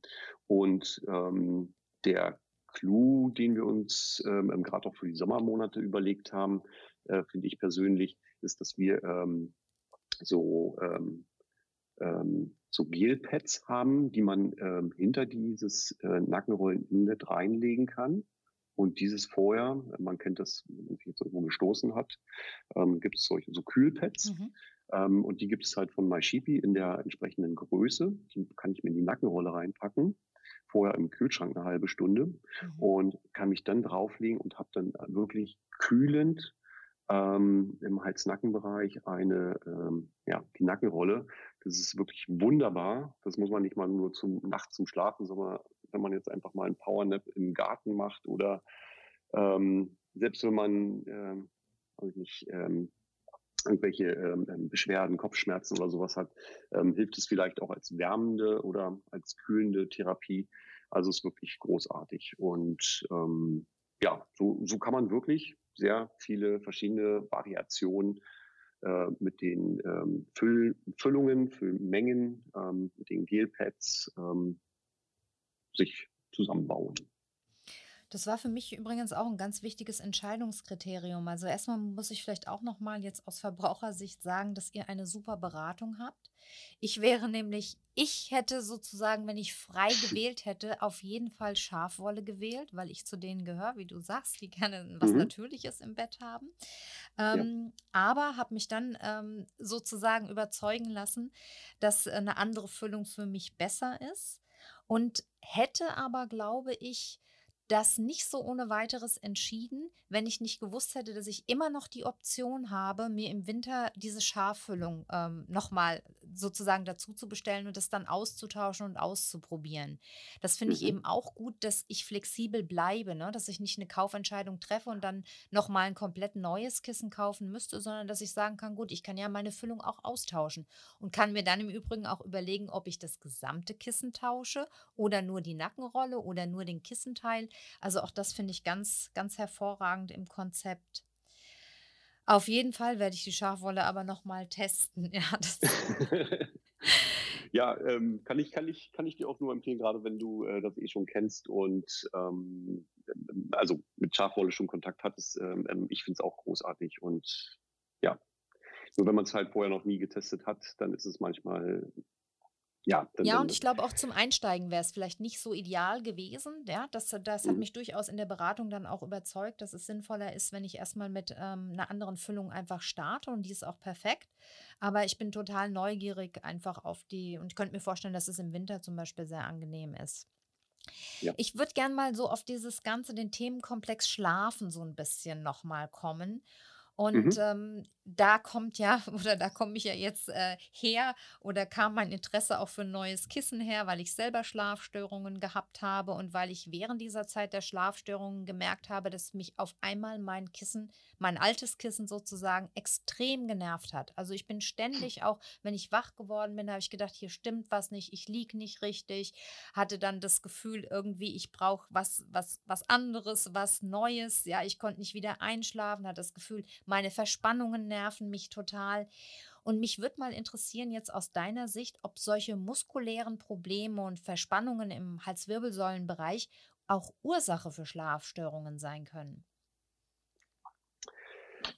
und ähm, der Clou, den wir uns ähm, ähm, gerade auch für die Sommermonate überlegt haben, äh, finde ich persönlich, ist, dass wir ähm, so, ähm, ähm, so Gelpads haben, die man ähm, hinter dieses äh, Nackenrollen-Inlet reinlegen kann. Und dieses vorher, man kennt das, wenn man sich jetzt irgendwo gestoßen hat, ähm, gibt es solche so Kühlpads. Mhm. Ähm, und die gibt es halt von MySheepy in der entsprechenden Größe. Die kann ich mir in die Nackenrolle reinpacken vorher im Kühlschrank eine halbe Stunde mhm. und kann mich dann drauflegen und habe dann wirklich kühlend ähm, im Hals-Nacken-Bereich eine, ähm, ja, die Nackenrolle. Das ist wirklich wunderbar. Das muss man nicht mal nur zum Nacht zum Schlafen, sondern wenn man jetzt einfach mal einen Powernap im Garten macht oder ähm, selbst wenn man, ähm, ich nicht, ähm, irgendwelche ähm, ähm, Beschwerden, Kopfschmerzen oder sowas hat, ähm, hilft es vielleicht auch als wärmende oder als kühlende Therapie. Also ist wirklich großartig. Und ähm, ja, so, so kann man wirklich sehr viele verschiedene Variationen äh, mit den ähm, Füll Füllungen, Füllmengen, ähm, mit den Gelpads ähm, sich zusammenbauen. Das war für mich übrigens auch ein ganz wichtiges Entscheidungskriterium. Also erstmal muss ich vielleicht auch noch mal jetzt aus Verbrauchersicht sagen, dass ihr eine super Beratung habt. Ich wäre nämlich, ich hätte sozusagen, wenn ich frei gewählt hätte, auf jeden Fall Schafwolle gewählt, weil ich zu denen gehöre, wie du sagst, die gerne was mhm. Natürliches im Bett haben. Ähm, ja. Aber habe mich dann ähm, sozusagen überzeugen lassen, dass eine andere Füllung für mich besser ist und hätte aber, glaube ich, das nicht so ohne weiteres entschieden, wenn ich nicht gewusst hätte, dass ich immer noch die Option habe, mir im Winter diese Scharfüllung ähm, nochmal sozusagen dazu zu bestellen und das dann auszutauschen und auszuprobieren. Das finde ich mhm. eben auch gut, dass ich flexibel bleibe, ne? dass ich nicht eine Kaufentscheidung treffe und dann nochmal ein komplett neues Kissen kaufen müsste, sondern dass ich sagen kann, gut, ich kann ja meine Füllung auch austauschen und kann mir dann im Übrigen auch überlegen, ob ich das gesamte Kissen tausche oder nur die Nackenrolle oder nur den Kissenteil. Also auch das finde ich ganz, ganz hervorragend im Konzept. Auf jeden Fall werde ich die Schafwolle aber nochmal testen. Ja, ja ähm, kann, ich, kann, ich, kann ich dir auch nur empfehlen, gerade wenn du äh, das eh schon kennst und ähm, also mit Schafwolle schon Kontakt hattest. Ähm, ähm ich finde es auch großartig und ja, nur wenn man es halt vorher noch nie getestet hat, dann ist es manchmal ja, dann, ja, und ich glaube auch zum Einsteigen wäre es vielleicht nicht so ideal gewesen. Ja, das, das hat mhm. mich durchaus in der Beratung dann auch überzeugt, dass es sinnvoller ist, wenn ich erstmal mit ähm, einer anderen Füllung einfach starte und die ist auch perfekt. Aber ich bin total neugierig einfach auf die und ich könnte mir vorstellen, dass es im Winter zum Beispiel sehr angenehm ist. Ja. Ich würde gerne mal so auf dieses ganze, den Themenkomplex Schlafen so ein bisschen nochmal kommen. Und mhm. ähm, da kommt ja, oder da komme ich ja jetzt äh, her, oder kam mein Interesse auch für ein neues Kissen her, weil ich selber Schlafstörungen gehabt habe und weil ich während dieser Zeit der Schlafstörungen gemerkt habe, dass mich auf einmal mein Kissen, mein altes Kissen sozusagen, extrem genervt hat. Also ich bin ständig auch, wenn ich wach geworden bin, habe ich gedacht, hier stimmt was nicht, ich liege nicht richtig, hatte dann das Gefühl irgendwie, ich brauche was, was, was anderes, was Neues. Ja, ich konnte nicht wieder einschlafen, hatte das Gefühl, meine Verspannungen nerven nerven mich total. Und mich würde mal interessieren jetzt aus deiner Sicht, ob solche muskulären Probleme und Verspannungen im Halswirbelsäulenbereich auch Ursache für Schlafstörungen sein können.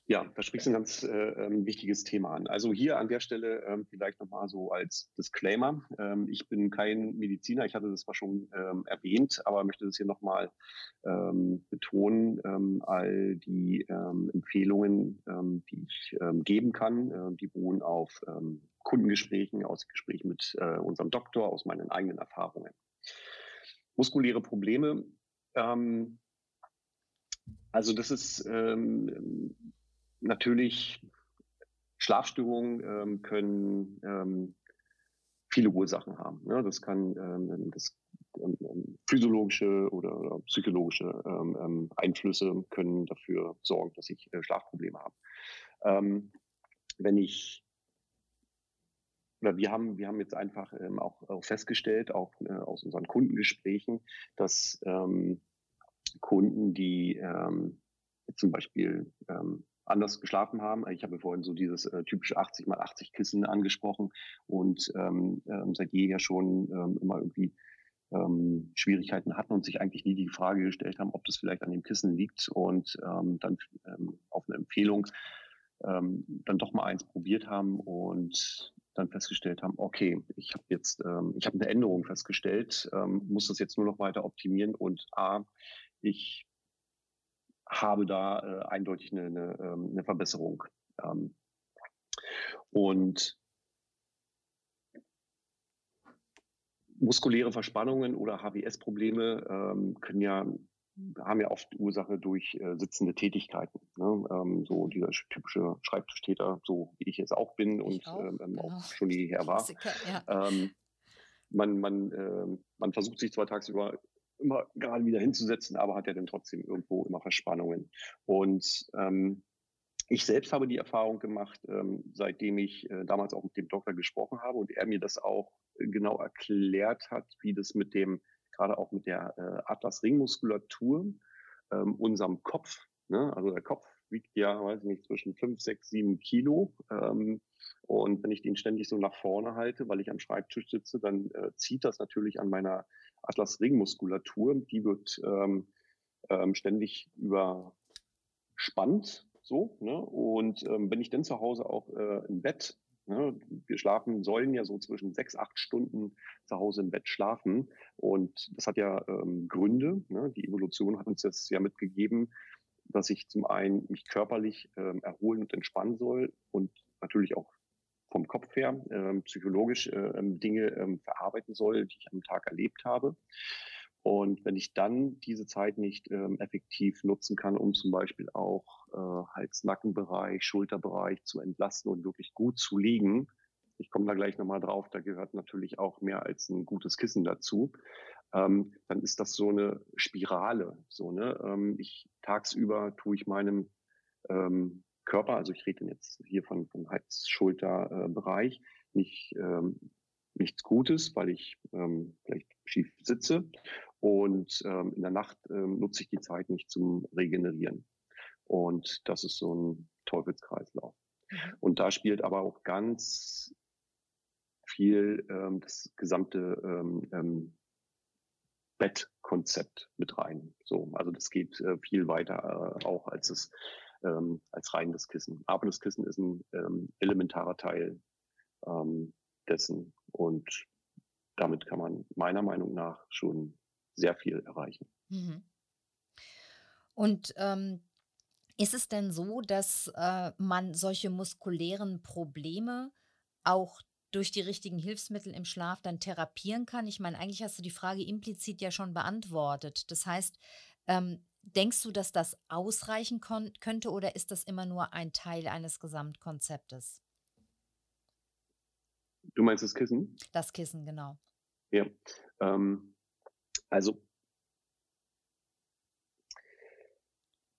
Ja, da sprichst du ein ganz äh, ähm, wichtiges Thema an. Also hier an der Stelle ähm, vielleicht nochmal so als Disclaimer. Ähm, ich bin kein Mediziner, ich hatte das zwar schon ähm, erwähnt, aber möchte das hier nochmal ähm, betonen. Ähm, all die ähm, Empfehlungen, ähm, die ich ähm, geben kann, äh, die beruhen auf ähm, Kundengesprächen, aus Gesprächen mit äh, unserem Doktor, aus meinen eigenen Erfahrungen. Muskuläre Probleme. Ähm, also das ist ähm, natürlich, Schlafstörungen ähm, können ähm, viele Ursachen haben. Ne? Das kann ähm, das, ähm, ähm, physiologische oder, oder psychologische Einflüsse können dafür sorgen, dass ich äh, Schlafprobleme habe. wenn ich oder wir haben, wir haben jetzt einfach auch, auch festgestellt, auch äh, aus unseren Kundengesprächen, dass ähm, Kunden, die ähm, zum Beispiel ähm, anders geschlafen haben. Ich habe vorhin so dieses äh, typische 80 mal 80 Kissen angesprochen und ähm, ähm, seit jeher schon ähm, immer irgendwie ähm, Schwierigkeiten hatten und sich eigentlich nie die Frage gestellt haben, ob das vielleicht an dem Kissen liegt und ähm, dann ähm, auf eine Empfehlung ähm, dann doch mal eins probiert haben und dann festgestellt haben, okay, ich habe jetzt, ähm, ich habe eine Änderung festgestellt, ähm, muss das jetzt nur noch weiter optimieren und A, ich habe da äh, eindeutig eine, eine, ähm, eine Verbesserung. Ähm, Und muskuläre Verspannungen oder HWS-Probleme ähm, können ja haben ja oft Ursache durch äh, sitzende Tätigkeiten. Ne? Ähm, so dieser typische Schreibtischtäter, so wie ich jetzt auch bin und auch, ähm, genau. auch schon hierher war. Ja. Ähm, man, man, äh, man versucht sich zwar tagsüber immer gerade wieder hinzusetzen, aber hat ja dann trotzdem irgendwo immer Verspannungen. Und ähm, ich selbst habe die Erfahrung gemacht, ähm, seitdem ich äh, damals auch mit dem Doktor gesprochen habe und er mir das auch genau erklärt hat, wie das mit dem, gerade auch mit der äh, Atlas-Ringmuskulatur, ähm, unserem Kopf, ne? also der Kopf wiegt ja, weiß ich nicht, zwischen 5, 6, 7 Kilo. Ähm, und wenn ich den ständig so nach vorne halte, weil ich am Schreibtisch sitze, dann äh, zieht das natürlich an meiner Atlas-Ringmuskulatur. Die wird ähm, ähm, ständig überspannt. So, ne? Und ähm, wenn ich dann zu Hause auch äh, im Bett Ne? Wir schlafen, sollen ja so zwischen sechs, acht Stunden zu Hause im Bett schlafen. Und das hat ja ähm, Gründe. Ne? Die Evolution hat uns das ja mitgegeben, dass ich zum einen mich körperlich ähm, erholen und entspannen soll und natürlich auch vom Kopf her ähm, psychologisch äh, Dinge ähm, verarbeiten soll, die ich am Tag erlebt habe. Und wenn ich dann diese Zeit nicht ähm, effektiv nutzen kann, um zum Beispiel auch äh, Hals-Nackenbereich, Schulterbereich zu entlasten und wirklich gut zu liegen, ich komme da gleich nochmal drauf, da gehört natürlich auch mehr als ein gutes Kissen dazu, ähm, dann ist das so eine Spirale. So, ne? Ähm, ich tagsüber tue ich meinem ähm, Körper, also ich rede jetzt hier von, von Hals-Schulter-Bereich, äh, nicht ähm, nichts Gutes, weil ich ähm, vielleicht schief sitze und ähm, in der Nacht ähm, nutze ich die Zeit nicht zum Regenerieren. Und das ist so ein Teufelskreislauf. Mhm. Und da spielt aber auch ganz viel ähm, das gesamte ähm, ähm, Bettkonzept mit rein. So, also das geht äh, viel weiter äh, auch als es ähm, als rein das Kissen. Aber das Kissen ist ein ähm, elementarer Teil ähm, dessen und damit kann man meiner Meinung nach schon sehr viel erreichen. Mhm. Und ähm, ist es denn so, dass äh, man solche muskulären Probleme auch durch die richtigen Hilfsmittel im Schlaf dann therapieren kann? Ich meine, eigentlich hast du die Frage implizit ja schon beantwortet. Das heißt, ähm, denkst du, dass das ausreichen könnte oder ist das immer nur ein Teil eines Gesamtkonzeptes? Du meinst das Kissen? Das Kissen, genau. Ja. Ähm, also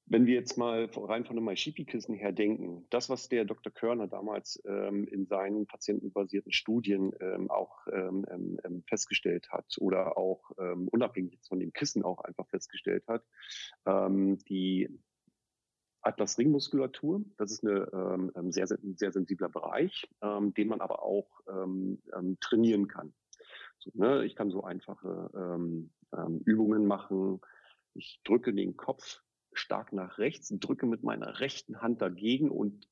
Wenn wir jetzt mal rein von einem MyShipi-Kissen her denken, das, was der Dr. Körner damals ähm, in seinen patientenbasierten Studien ähm, auch ähm, ähm, ähm festgestellt hat oder auch ähm, unabhängig von dem Kissen auch einfach festgestellt hat, die Atlas-Ringmuskulatur, das ist eine ähm, sehr, sehr, sensibler Bereich, den man aber auch trainieren kann. So, ne? Ich kann so einfache Übungen machen. Ich drücke den Kopf stark nach rechts, drücke mit meiner rechten Hand dagegen und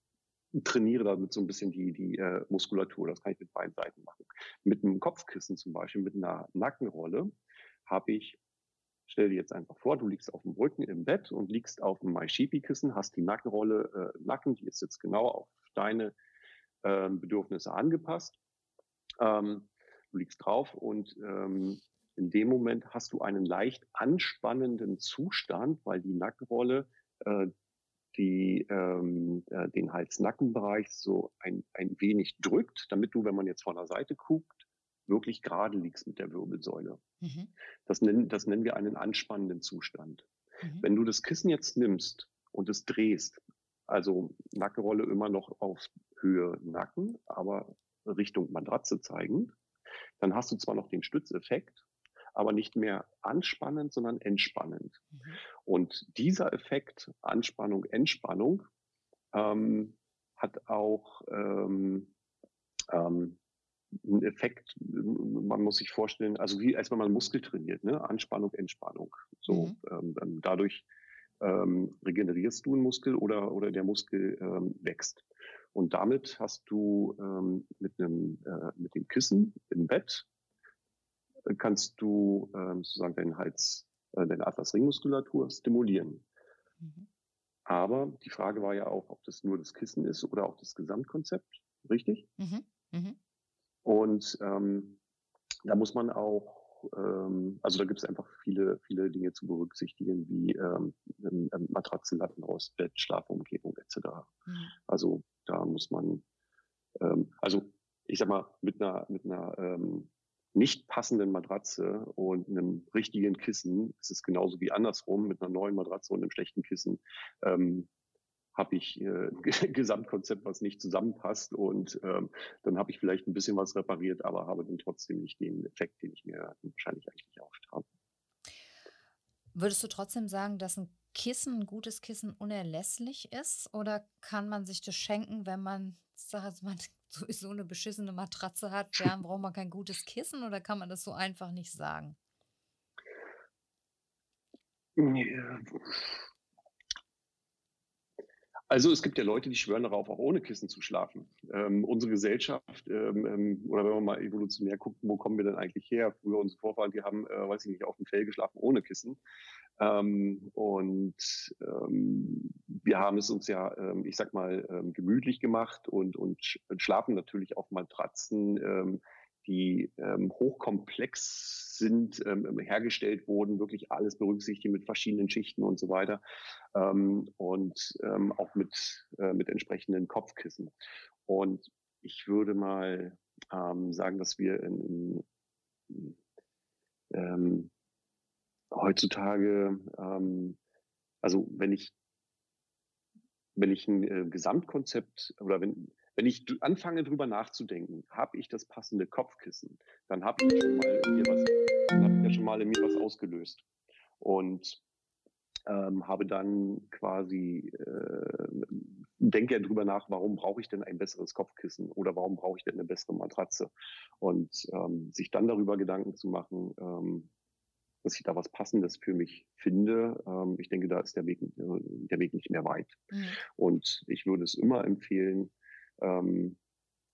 trainiere damit so ein bisschen die, die äh, Muskulatur. Das kann ich mit beiden Seiten machen. Mit einem Kopfkissen zum Beispiel, mit einer Nackenrolle, habe ich, stell dir jetzt einfach vor, du liegst auf dem Rücken im Bett und liegst auf dem MySheepy-Kissen, hast die Nackenrolle äh, Nacken, die ist jetzt genau auf deine äh, Bedürfnisse angepasst. Ähm, du liegst drauf und ähm, in dem Moment hast du einen leicht anspannenden Zustand, weil die Nackenrolle äh, die, ähm, äh, den Hals-Nackenbereich so ein, ein wenig drückt, damit du, wenn man jetzt von der Seite guckt, wirklich gerade liegst mit der Wirbelsäule. Mhm. Das, nennen, das nennen wir einen anspannenden Zustand. Mhm. Wenn du das Kissen jetzt nimmst und es drehst, also Nackenrolle immer noch auf Höhe Nacken, aber Richtung Matratze zeigend, dann hast du zwar noch den Stützeffekt, aber nicht mehr anspannend, sondern entspannend. Mhm. Und dieser Effekt, Anspannung, Entspannung, ähm, hat auch ähm, ähm, einen Effekt, man muss sich vorstellen, also wie als wenn man Muskel trainiert, ne? Anspannung, Entspannung. So mhm. Ähm, dadurch ähm, regenerierst du einen Muskel oder, oder der Muskel ähm, wächst. Und damit hast du ähm, mit, einem, äh, mit dem Kissen im Bett kannst du ähm, sozusagen deinen Hals, äh, deine Atlas-Ringmuskulatur stimulieren. Mhm. Aber die Frage war ja auch, ob das nur das Kissen ist oder auch das Gesamtkonzept, richtig? Mhm. Mhm. Und ähm, da muss man auch, ähm, also da gibt es einfach viele, viele Dinge zu berücksichtigen, wie ähm, Matratzen, Lattenrost, Bett, Schlafumgebung etc. Mhm. Also da muss man, ähm, also ich sag mal, mit einer, mit einer ähm, nicht passenden Matratze und einem richtigen Kissen, es ist genauso wie andersrum, mit einer neuen Matratze und einem schlechten Kissen, ähm, habe ich äh, ein Gesamtkonzept, was nicht zusammenpasst und ähm, dann habe ich vielleicht ein bisschen was repariert, aber habe dann trotzdem nicht den Effekt, den ich mir wahrscheinlich eigentlich erhofft habe. Würdest du trotzdem sagen, dass ein Kissen, ein gutes Kissen unerlässlich ist oder kann man sich das schenken, wenn man, sag mal, sowieso eine beschissene Matratze hat, dann braucht man kein gutes Kissen oder kann man das so einfach nicht sagen? Also es gibt ja Leute, die schwören darauf, auch ohne Kissen zu schlafen. Ähm, unsere Gesellschaft, ähm, ähm oder wenn man mal evolutionär guckt, wo kommen wir denn eigentlich her? Früher unsere Vorfahren, die haben, äh, weiß ich nicht, auf dem Fell geschlafen ohne Kissen. Ähm, und ähm, wir haben es uns ja, ähm, ich sag mal, ähm, gemütlich gemacht und, und schlafen natürlich auf Matratzen, ähm, die ähm, hochkomplex sind, hergestellt wurden, wirklich alles berücksichtigt mit verschiedenen Schichten und so weiter und auch mit, äh, mit entsprechenden Kopfkissen. Und ich würde mal sagen, dass wir in, in heutzutage, ähm, also wenn ich wenn ich ein äh, Gesamtkonzept oder wenn wenn ich anfange drüber nachzudenken, habe ich das passende Kopfkissen, dann habe ich, schon mal in mir was, hab ja schon mal in mir was ausgelöst. Und ähm, habe dann quasi, äh, denke ja drüber nach, warum brauche ich denn ein besseres Kopfkissen oder warum brauche ich denn eine bessere Matratze? Und ähm, sich dann darüber Gedanken zu machen, ähm, dass ich da was Passendes für mich finde. Ähm, ich denke, da ist der Weg, der Weg nicht mehr weit. Mhm. Und ich würde es immer empfehlen, ähm,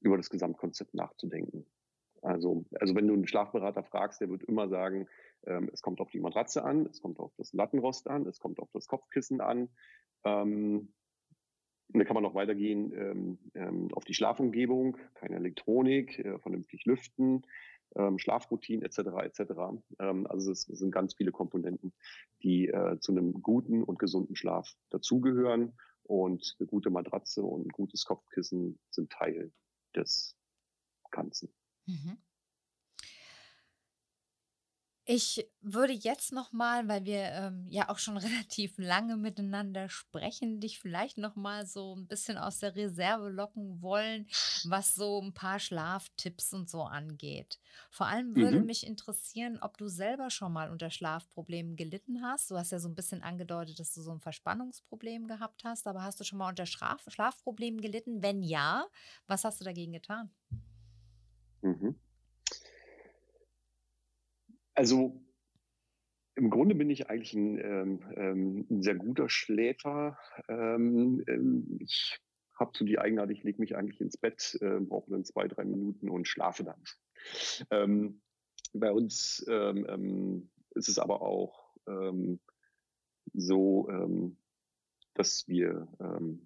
über das Gesamtkonzept nachzudenken. Also, also wenn du einen Schlafberater fragst, der wird immer sagen, ähm, es kommt auf die Matratze an, es kommt auf das Lattenrost an, es kommt auf das Kopfkissen an. Ähm, und dann kann man noch weitergehen ähm, ähm, auf die Schlafumgebung, keine Elektronik, äh, vernünftig lüften, ähm, Schlafroutinen etc. etc. Ähm, also es sind ganz viele Komponenten, die äh, zu einem guten und gesunden Schlaf dazugehören. Und eine gute Matratze und ein gutes Kopfkissen sind Teil des Ganzen. Mhm. Ich würde jetzt noch mal, weil wir ähm, ja auch schon relativ lange miteinander sprechen, dich vielleicht noch mal so ein bisschen aus der Reserve locken wollen, was so ein paar Schlaftipps und so angeht. Vor allem würde mhm. mich interessieren, ob du selber schon mal unter Schlafproblemen gelitten hast. Du hast ja so ein bisschen angedeutet, dass du so ein Verspannungsproblem gehabt hast, aber hast du schon mal unter Schlaf Schlafproblemen gelitten? Wenn ja, was hast du dagegen getan? Mhm. Also im Grunde bin ich eigentlich ein, ähm, ähm, ein sehr guter Schläfer. Ähm, ähm ich habe so die Eigenart, ich lege mich eigentlich ins Bett, äh, brauche dann zwei, drei Minuten und schlafe dann. Ähm, bei uns ähm, ist es aber auch so, dass wir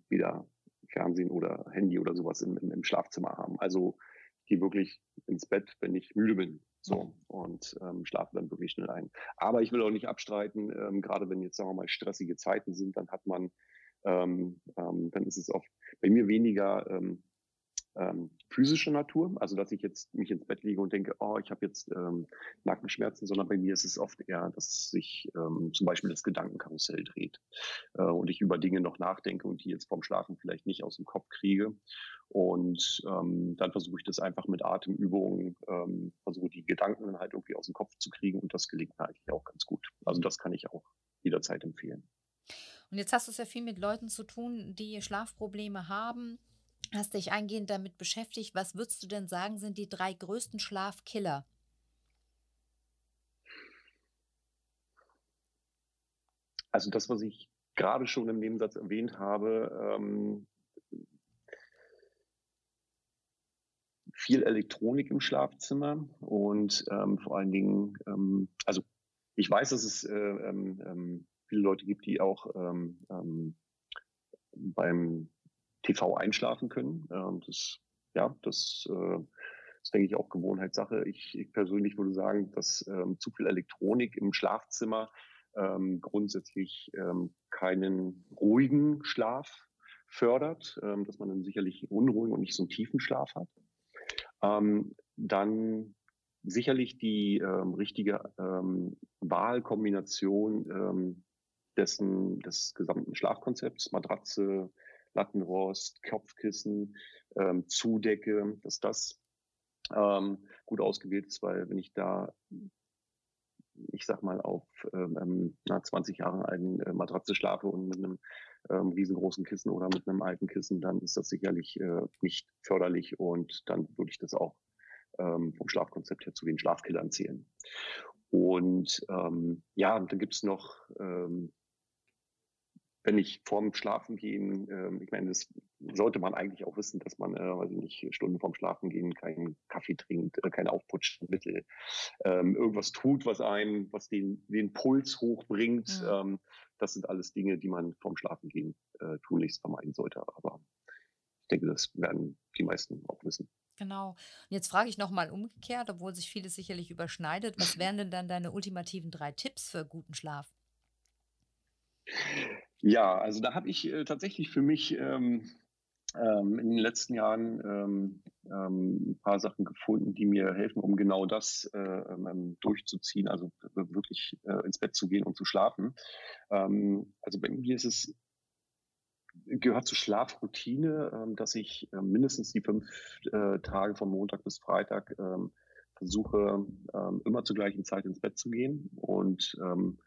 wieder Fernsehen oder Handy oder sowas im, im, im Schlafzimmer haben. Also ich gehe wirklich ins Bett, wenn ich müde bin. So, und ähm, schlafe dann wirklich schnell ein. Aber ich will auch nicht abstreiten, ähm, gerade wenn jetzt, sagen wir mal, stressige Zeiten sind, dann hat man, ähm, ähm, dann ist es oft bei mir weniger ähm, ähm, physische Natur, also dass ich jetzt mich ins Bett lege und denke, oh, ich habe jetzt ähm, Nackenschmerzen, sondern bei mir ist es oft eher, dass sich ähm, zum Beispiel das Gedankenkarussell dreht äh, und ich über Dinge noch nachdenke und die jetzt vorm Schlafen vielleicht nicht aus dem Kopf kriege. Und ähm, dann versuche ich das einfach mit Atemübungen, ähm, versuche die Gedanken halt irgendwie aus dem Kopf zu kriegen und das gelingt mir eigentlich auch ganz gut. Also das kann ich auch jederzeit empfehlen. Und jetzt hast du es ja viel mit Leuten zu tun, die Schlafprobleme haben hast dich eingehend damit beschäftigt. Was würdest du denn sagen, sind die drei größten Schlafkiller? Also das, was ich gerade schon im Nebensatz erwähnt habe, ähm, viel Elektronik im Schlafzimmer und ähm, vor allen Dingen, ähm, also ich weiß, dass es äh, ähm, ähm, viele Leute gibt, die auch ähm, beim TV einschlafen können. Ähm, das, ja, das äh, ist, denke ich, auch Gewohnheitssache. Ich, ich persönlich würde sagen, dass ähm, zu viel Elektronik im Schlafzimmer ähm, grundsätzlich ähm, keinen ruhigen Schlaf fördert, ähm, dass man dann sicherlich unruhigen und nicht so einen tiefen Schlaf hat. Ähm, dann sicherlich die ähm, richtige ähm, Wahlkombination ähm, dessen, des gesamten Schlafkonzepts, Matratze, Lattenrost, Kopfkissen, ähm, Zudecke, dass das ähm, gut ausgewählt ist, weil wenn ich da, ich sag mal, auf ähm, na, 20 Jahre alten äh, Matratze schlafe und mit einem ähm, riesengroßen Kissen oder mit einem alten Kissen, dann ist das sicherlich äh, nicht förderlich und dann würde ich das auch ähm, vom Schlafkonzept her zu den Schlafkillern zählen. Und ähm, ja, dann gibt es noch ähm, wenn ich vorm Schlafen gehen, äh, ich meine, das sollte man eigentlich auch wissen, dass man, äh, weiß ich nicht, Stunden vorm Schlafen gehen keinen Kaffee trinkt, äh, kein Aufputschmittel, ähm, irgendwas tut, was einen, was den, den Puls hochbringt. Mhm. Ähm, das sind alles Dinge, die man vorm Schlafen gehen äh, tunlichst vermeiden sollte. Aber ich denke, das werden die meisten auch wissen. Genau. Und jetzt frage ich nochmal umgekehrt, obwohl sich vieles sicherlich überschneidet. Was wären denn dann deine ultimativen drei Tipps für guten Schlaf? Ja, also da habe ich äh, tatsächlich für mich ähm, ähm, in den letzten Jahren ähm, ähm, ein paar Sachen gefunden, die mir helfen, um genau das äh, ähm, durchzuziehen, also wirklich äh, ins Bett zu gehen und zu schlafen. Ähm, also bei mir ist es gehört zur Schlafroutine, ähm, dass ich mindestens die fünf äh, Tage von Montag bis Freitag ähm, versuche, ähm, immer zur gleichen Zeit ins Bett zu gehen und ähm,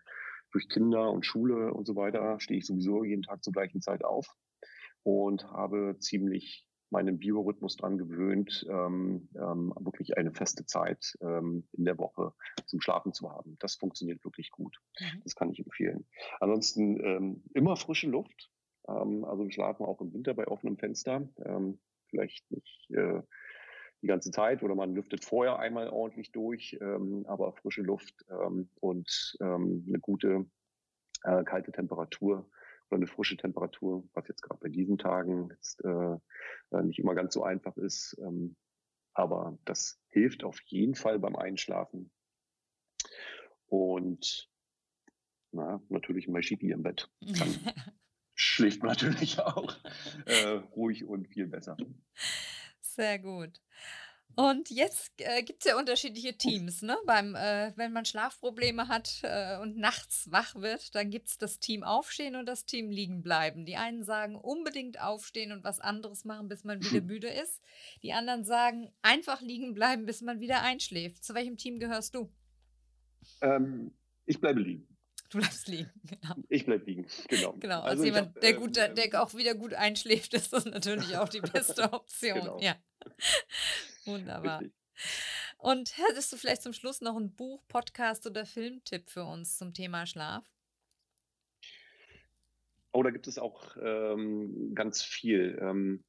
durch Kinder und Schule und so weiter stehe ich sowieso jeden Tag zur gleichen Zeit auf und habe ziemlich meinen Biorhythmus dran gewöhnt, ähm, ähm, wirklich eine feste Zeit ähm, in der Woche zum Schlafen zu haben. Das funktioniert wirklich gut. Mhm. Das kann ich empfehlen. Ansonsten ähm, immer frische Luft. Ähm, also wir schlafen auch im Winter bei offenem Fenster. Ähm, vielleicht nicht äh, die ganze Zeit oder man lüftet vorher einmal ordentlich durch, ähm, aber frische Luft ähm, und ähm, eine gute äh, kalte Temperatur oder eine frische Temperatur, was jetzt gerade bei diesen Tagen jetzt, äh, äh, nicht immer ganz so einfach ist. Ähm, aber das hilft auf jeden Fall beim Einschlafen. Und na, natürlich mein Schipi im Bett. Dann schläft man natürlich auch äh, ruhig und viel besser. Sehr gut. Und jetzt äh, gibt es ja unterschiedliche Teams. Ne? Beim, äh, wenn man Schlafprobleme hat äh, und nachts wach wird, dann gibt es das Team Aufstehen und das Team Liegen bleiben. Die einen sagen unbedingt aufstehen und was anderes machen, bis man wieder müde ist. Die anderen sagen einfach liegen bleiben, bis man wieder einschläft. Zu welchem Team gehörst du? Ähm, ich bleibe liegen. Du bleibst liegen, genau. Ich bleibe liegen, genau. Genau, als also jemand, hab, der, gut, ähm, der auch wieder gut einschläft, ist das natürlich auch die beste Option. genau. Ja. Wunderbar. Richtig. Und hättest du vielleicht zum Schluss noch ein Buch, Podcast oder Filmtipp für uns zum Thema Schlaf? Oh, da gibt es auch ähm, ganz viel. Ähm,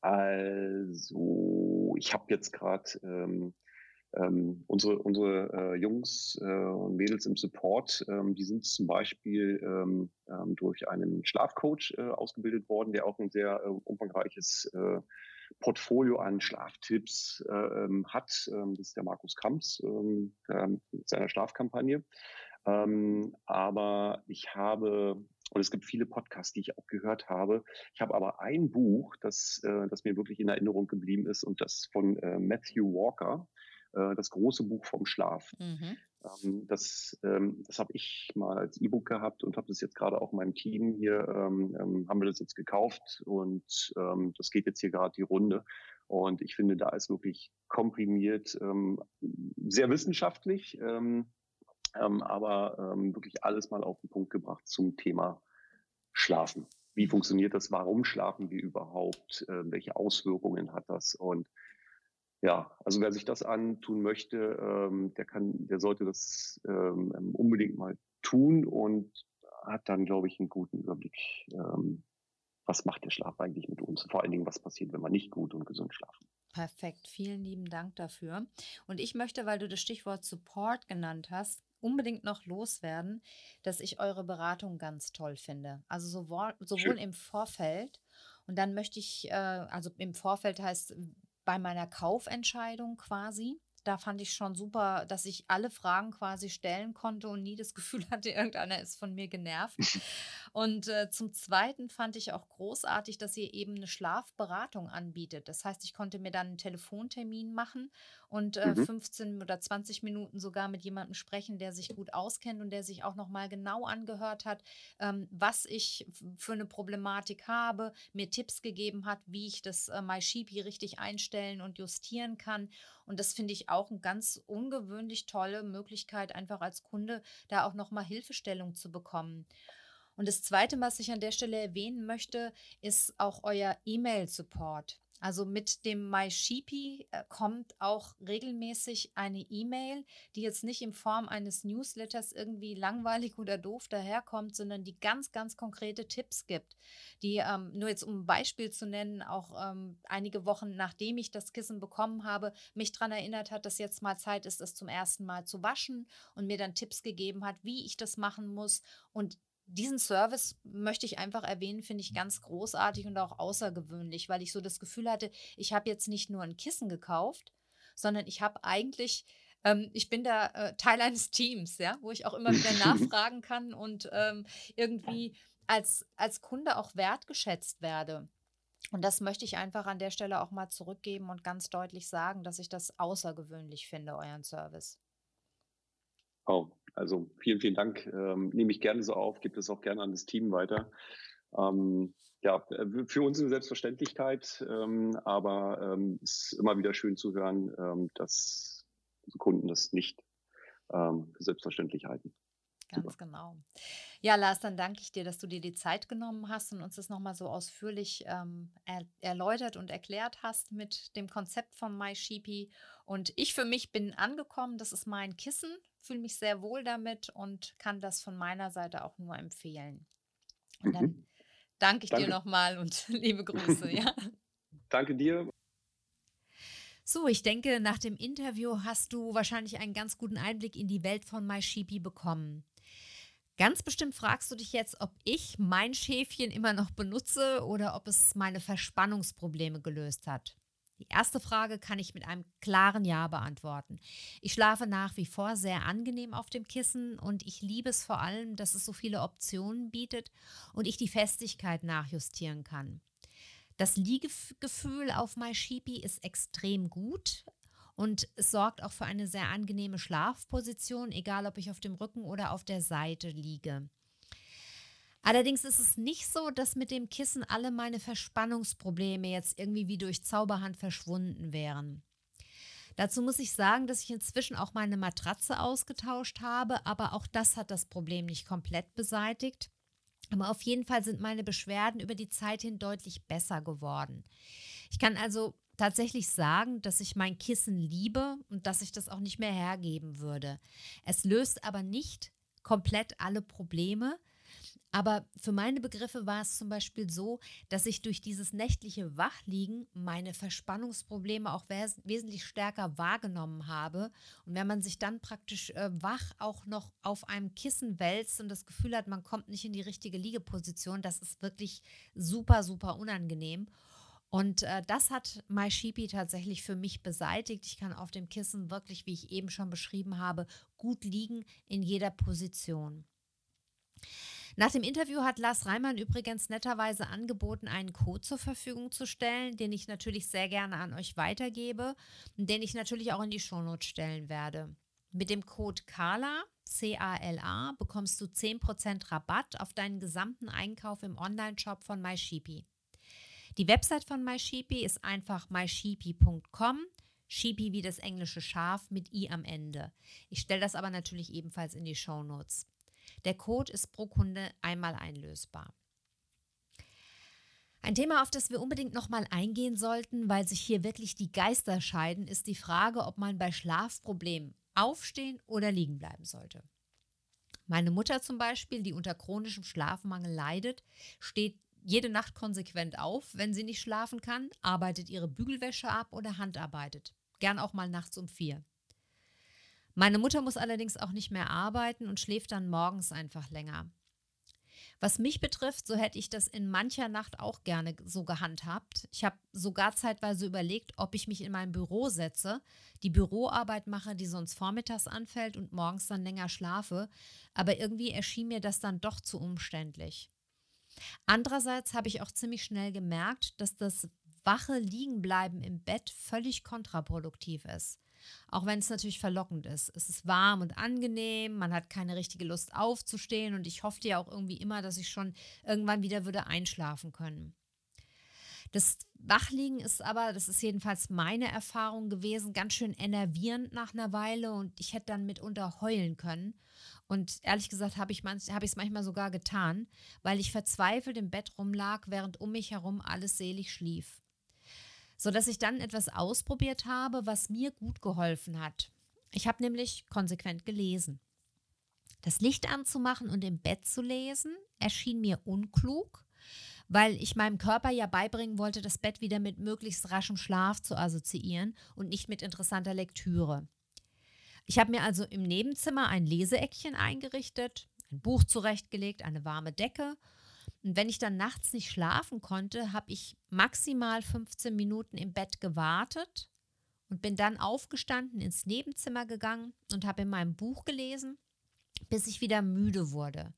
also, ich habe jetzt gerade ähm, ähm, unsere unsere äh, Jungs äh, und Mädels im Support, ähm, die sind zum Beispiel ähm, ähm durch einen Schlafcoach äh, ausgebildet worden, der auch ein sehr äh, umfangreiches äh, Portfolio an Schlaftipps äh, ähm, hat. Ähm, das ist der Markus Kamps mit seiner Schlafkampagne. aber ich habe und es gibt viele Podcasts, die ich auch gehört habe. Ich habe aber ein Buch, das, äh, das mir wirklich in Erinnerung geblieben ist und das von Matthew Walker. Äh, das große Buch vom Schlaf. Mhm. Ähm, das ähm, das habe ich mal als E-Book gehabt und habe das jetzt gerade auch meinem Team hier, ähm, haben wir das jetzt gekauft und ähm, das geht jetzt hier gerade die Runde. Und ich finde, da ist wirklich komprimiert, ähm, sehr wissenschaftlich, ähm, ähm, aber ähm, wirklich alles mal auf den Punkt gebracht zum Thema Schlafen. Wie funktioniert das? Warum schlafen wir überhaupt? Äh, welche Auswirkungen hat das? Und ja, also wer sich das antun möchte, ähm, der kann, der sollte das ähm, unbedingt mal tun und hat dann, glaube ich, einen guten Überblick, ähm, was macht der Schlaf eigentlich mit uns? Vor allen Dingen, was passiert, wenn wir nicht gut und gesund schlafen. Perfekt, vielen lieben Dank dafür. Und ich möchte, weil du das Stichwort Support genannt hast, unbedingt noch loswerden, dass ich eure Beratung ganz toll finde. Also sowohl, sowohl im Vorfeld und dann möchte ich, äh, also im Vorfeld heißt bei meiner Kaufentscheidung quasi, da fand ich schon super, dass ich alle Fragen quasi stellen konnte und nie das Gefühl hatte, irgendeiner ist von mir genervt. Und äh, zum Zweiten fand ich auch großartig, dass ihr eben eine Schlafberatung anbietet. Das heißt, ich konnte mir dann einen Telefontermin machen und äh, mhm. 15 oder 20 Minuten sogar mit jemandem sprechen, der sich gut auskennt und der sich auch nochmal genau angehört hat, ähm, was ich für eine Problematik habe, mir Tipps gegeben hat, wie ich das äh, MySheepy richtig einstellen und justieren kann. Und das finde ich auch eine ganz ungewöhnlich tolle Möglichkeit, einfach als Kunde da auch nochmal Hilfestellung zu bekommen. Und das Zweite, was ich an der Stelle erwähnen möchte, ist auch euer E-Mail-Support. Also mit dem MySheepy äh, kommt auch regelmäßig eine E-Mail, die jetzt nicht in Form eines Newsletters irgendwie langweilig oder doof daherkommt, sondern die ganz, ganz konkrete Tipps gibt. Die, ähm, nur jetzt um ein Beispiel zu nennen, auch ähm, einige Wochen nachdem ich das Kissen bekommen habe, mich daran erinnert hat, dass jetzt mal Zeit ist, es zum ersten Mal zu waschen und mir dann Tipps gegeben hat, wie ich das machen muss. Und diesen Service möchte ich einfach erwähnen, finde ich ganz großartig und auch außergewöhnlich, weil ich so das Gefühl hatte, ich habe jetzt nicht nur ein Kissen gekauft, sondern ich habe eigentlich, ähm, ich bin da äh, Teil eines Teams, ja, wo ich auch immer wieder nachfragen kann und ähm, irgendwie als, als Kunde auch wertgeschätzt werde. Und das möchte ich einfach an der Stelle auch mal zurückgeben und ganz deutlich sagen, dass ich das außergewöhnlich finde, euren Service. Oh, also vielen, vielen Dank. Ähm, nehme ich gerne so auf, gebe es auch gerne an das Team weiter. Ähm, ja, für uns eine Selbstverständlichkeit, ähm, aber ähm, es ist immer wieder schön zu hören, ähm, dass Kunden das nicht ähm, für selbstverständlich halten. Ganz Super. genau. Ja, Lars, dann danke ich dir, dass du dir die Zeit genommen hast und uns das nochmal so ausführlich ähm, er erläutert und erklärt hast mit dem Konzept von MySheepy. Und ich für mich bin angekommen, das ist mein Kissen, fühle mich sehr wohl damit und kann das von meiner Seite auch nur empfehlen. Und dann mhm. danke ich danke. dir nochmal und liebe Grüße. ja. Danke dir. So, ich denke, nach dem Interview hast du wahrscheinlich einen ganz guten Einblick in die Welt von MySheepy bekommen. Ganz bestimmt fragst du dich jetzt, ob ich mein Schäfchen immer noch benutze oder ob es meine Verspannungsprobleme gelöst hat. Die erste Frage kann ich mit einem klaren Ja beantworten. Ich schlafe nach wie vor sehr angenehm auf dem Kissen und ich liebe es vor allem, dass es so viele Optionen bietet und ich die Festigkeit nachjustieren kann. Das Liegegefühl auf MySheepy ist extrem gut und es sorgt auch für eine sehr angenehme Schlafposition, egal ob ich auf dem Rücken oder auf der Seite liege. Allerdings ist es nicht so, dass mit dem Kissen alle meine Verspannungsprobleme jetzt irgendwie wie durch Zauberhand verschwunden wären. Dazu muss ich sagen, dass ich inzwischen auch meine Matratze ausgetauscht habe, aber auch das hat das Problem nicht komplett beseitigt. Aber auf jeden Fall sind meine Beschwerden über die Zeit hin deutlich besser geworden. Ich kann also tatsächlich sagen, dass ich mein Kissen liebe und dass ich das auch nicht mehr hergeben würde. Es löst aber nicht komplett alle Probleme, aber für meine Begriffe war es zum Beispiel so, dass ich durch dieses nächtliche Wachliegen meine Verspannungsprobleme auch wes wesentlich stärker wahrgenommen habe. Und wenn man sich dann praktisch äh, wach auch noch auf einem Kissen wälzt und das Gefühl hat, man kommt nicht in die richtige Liegeposition, das ist wirklich super, super unangenehm. Und äh, das hat MySheepy tatsächlich für mich beseitigt. Ich kann auf dem Kissen wirklich, wie ich eben schon beschrieben habe, gut liegen in jeder Position. Nach dem Interview hat Lars Reimann übrigens netterweise angeboten, einen Code zur Verfügung zu stellen, den ich natürlich sehr gerne an euch weitergebe und den ich natürlich auch in die Shownotes stellen werde. Mit dem Code CALA, C-A-L-A, bekommst du 10% Rabatt auf deinen gesamten Einkauf im Online-Shop von MySheepy. Die Website von MySheepy ist einfach mysheepy.com. Sheepy wie das englische Schaf mit i am Ende. Ich stelle das aber natürlich ebenfalls in die Show Notes. Der Code ist pro Kunde einmal einlösbar. Ein Thema, auf das wir unbedingt nochmal eingehen sollten, weil sich hier wirklich die Geister scheiden, ist die Frage, ob man bei Schlafproblemen aufstehen oder liegen bleiben sollte. Meine Mutter zum Beispiel, die unter chronischem Schlafmangel leidet, steht jede Nacht konsequent auf, wenn sie nicht schlafen kann, arbeitet ihre Bügelwäsche ab oder handarbeitet. Gern auch mal nachts um vier. Meine Mutter muss allerdings auch nicht mehr arbeiten und schläft dann morgens einfach länger. Was mich betrifft, so hätte ich das in mancher Nacht auch gerne so gehandhabt. Ich habe sogar zeitweise überlegt, ob ich mich in mein Büro setze, die Büroarbeit mache, die sonst vormittags anfällt und morgens dann länger schlafe. Aber irgendwie erschien mir das dann doch zu umständlich. Andererseits habe ich auch ziemlich schnell gemerkt, dass das wache Liegenbleiben im Bett völlig kontraproduktiv ist. Auch wenn es natürlich verlockend ist. Es ist warm und angenehm, man hat keine richtige Lust aufzustehen und ich hoffte ja auch irgendwie immer, dass ich schon irgendwann wieder würde einschlafen können. Das Wachliegen ist aber, das ist jedenfalls meine Erfahrung gewesen, ganz schön enervierend nach einer Weile und ich hätte dann mitunter heulen können. Und ehrlich gesagt habe ich es hab manchmal sogar getan, weil ich verzweifelt im Bett rumlag, während um mich herum alles selig schlief sodass ich dann etwas ausprobiert habe, was mir gut geholfen hat. Ich habe nämlich konsequent gelesen. Das Licht anzumachen und im Bett zu lesen erschien mir unklug, weil ich meinem Körper ja beibringen wollte, das Bett wieder mit möglichst raschem Schlaf zu assoziieren und nicht mit interessanter Lektüre. Ich habe mir also im Nebenzimmer ein Leseeckchen eingerichtet, ein Buch zurechtgelegt, eine warme Decke und wenn ich dann nachts nicht schlafen konnte, habe ich maximal 15 Minuten im Bett gewartet und bin dann aufgestanden, ins Nebenzimmer gegangen und habe in meinem Buch gelesen, bis ich wieder müde wurde.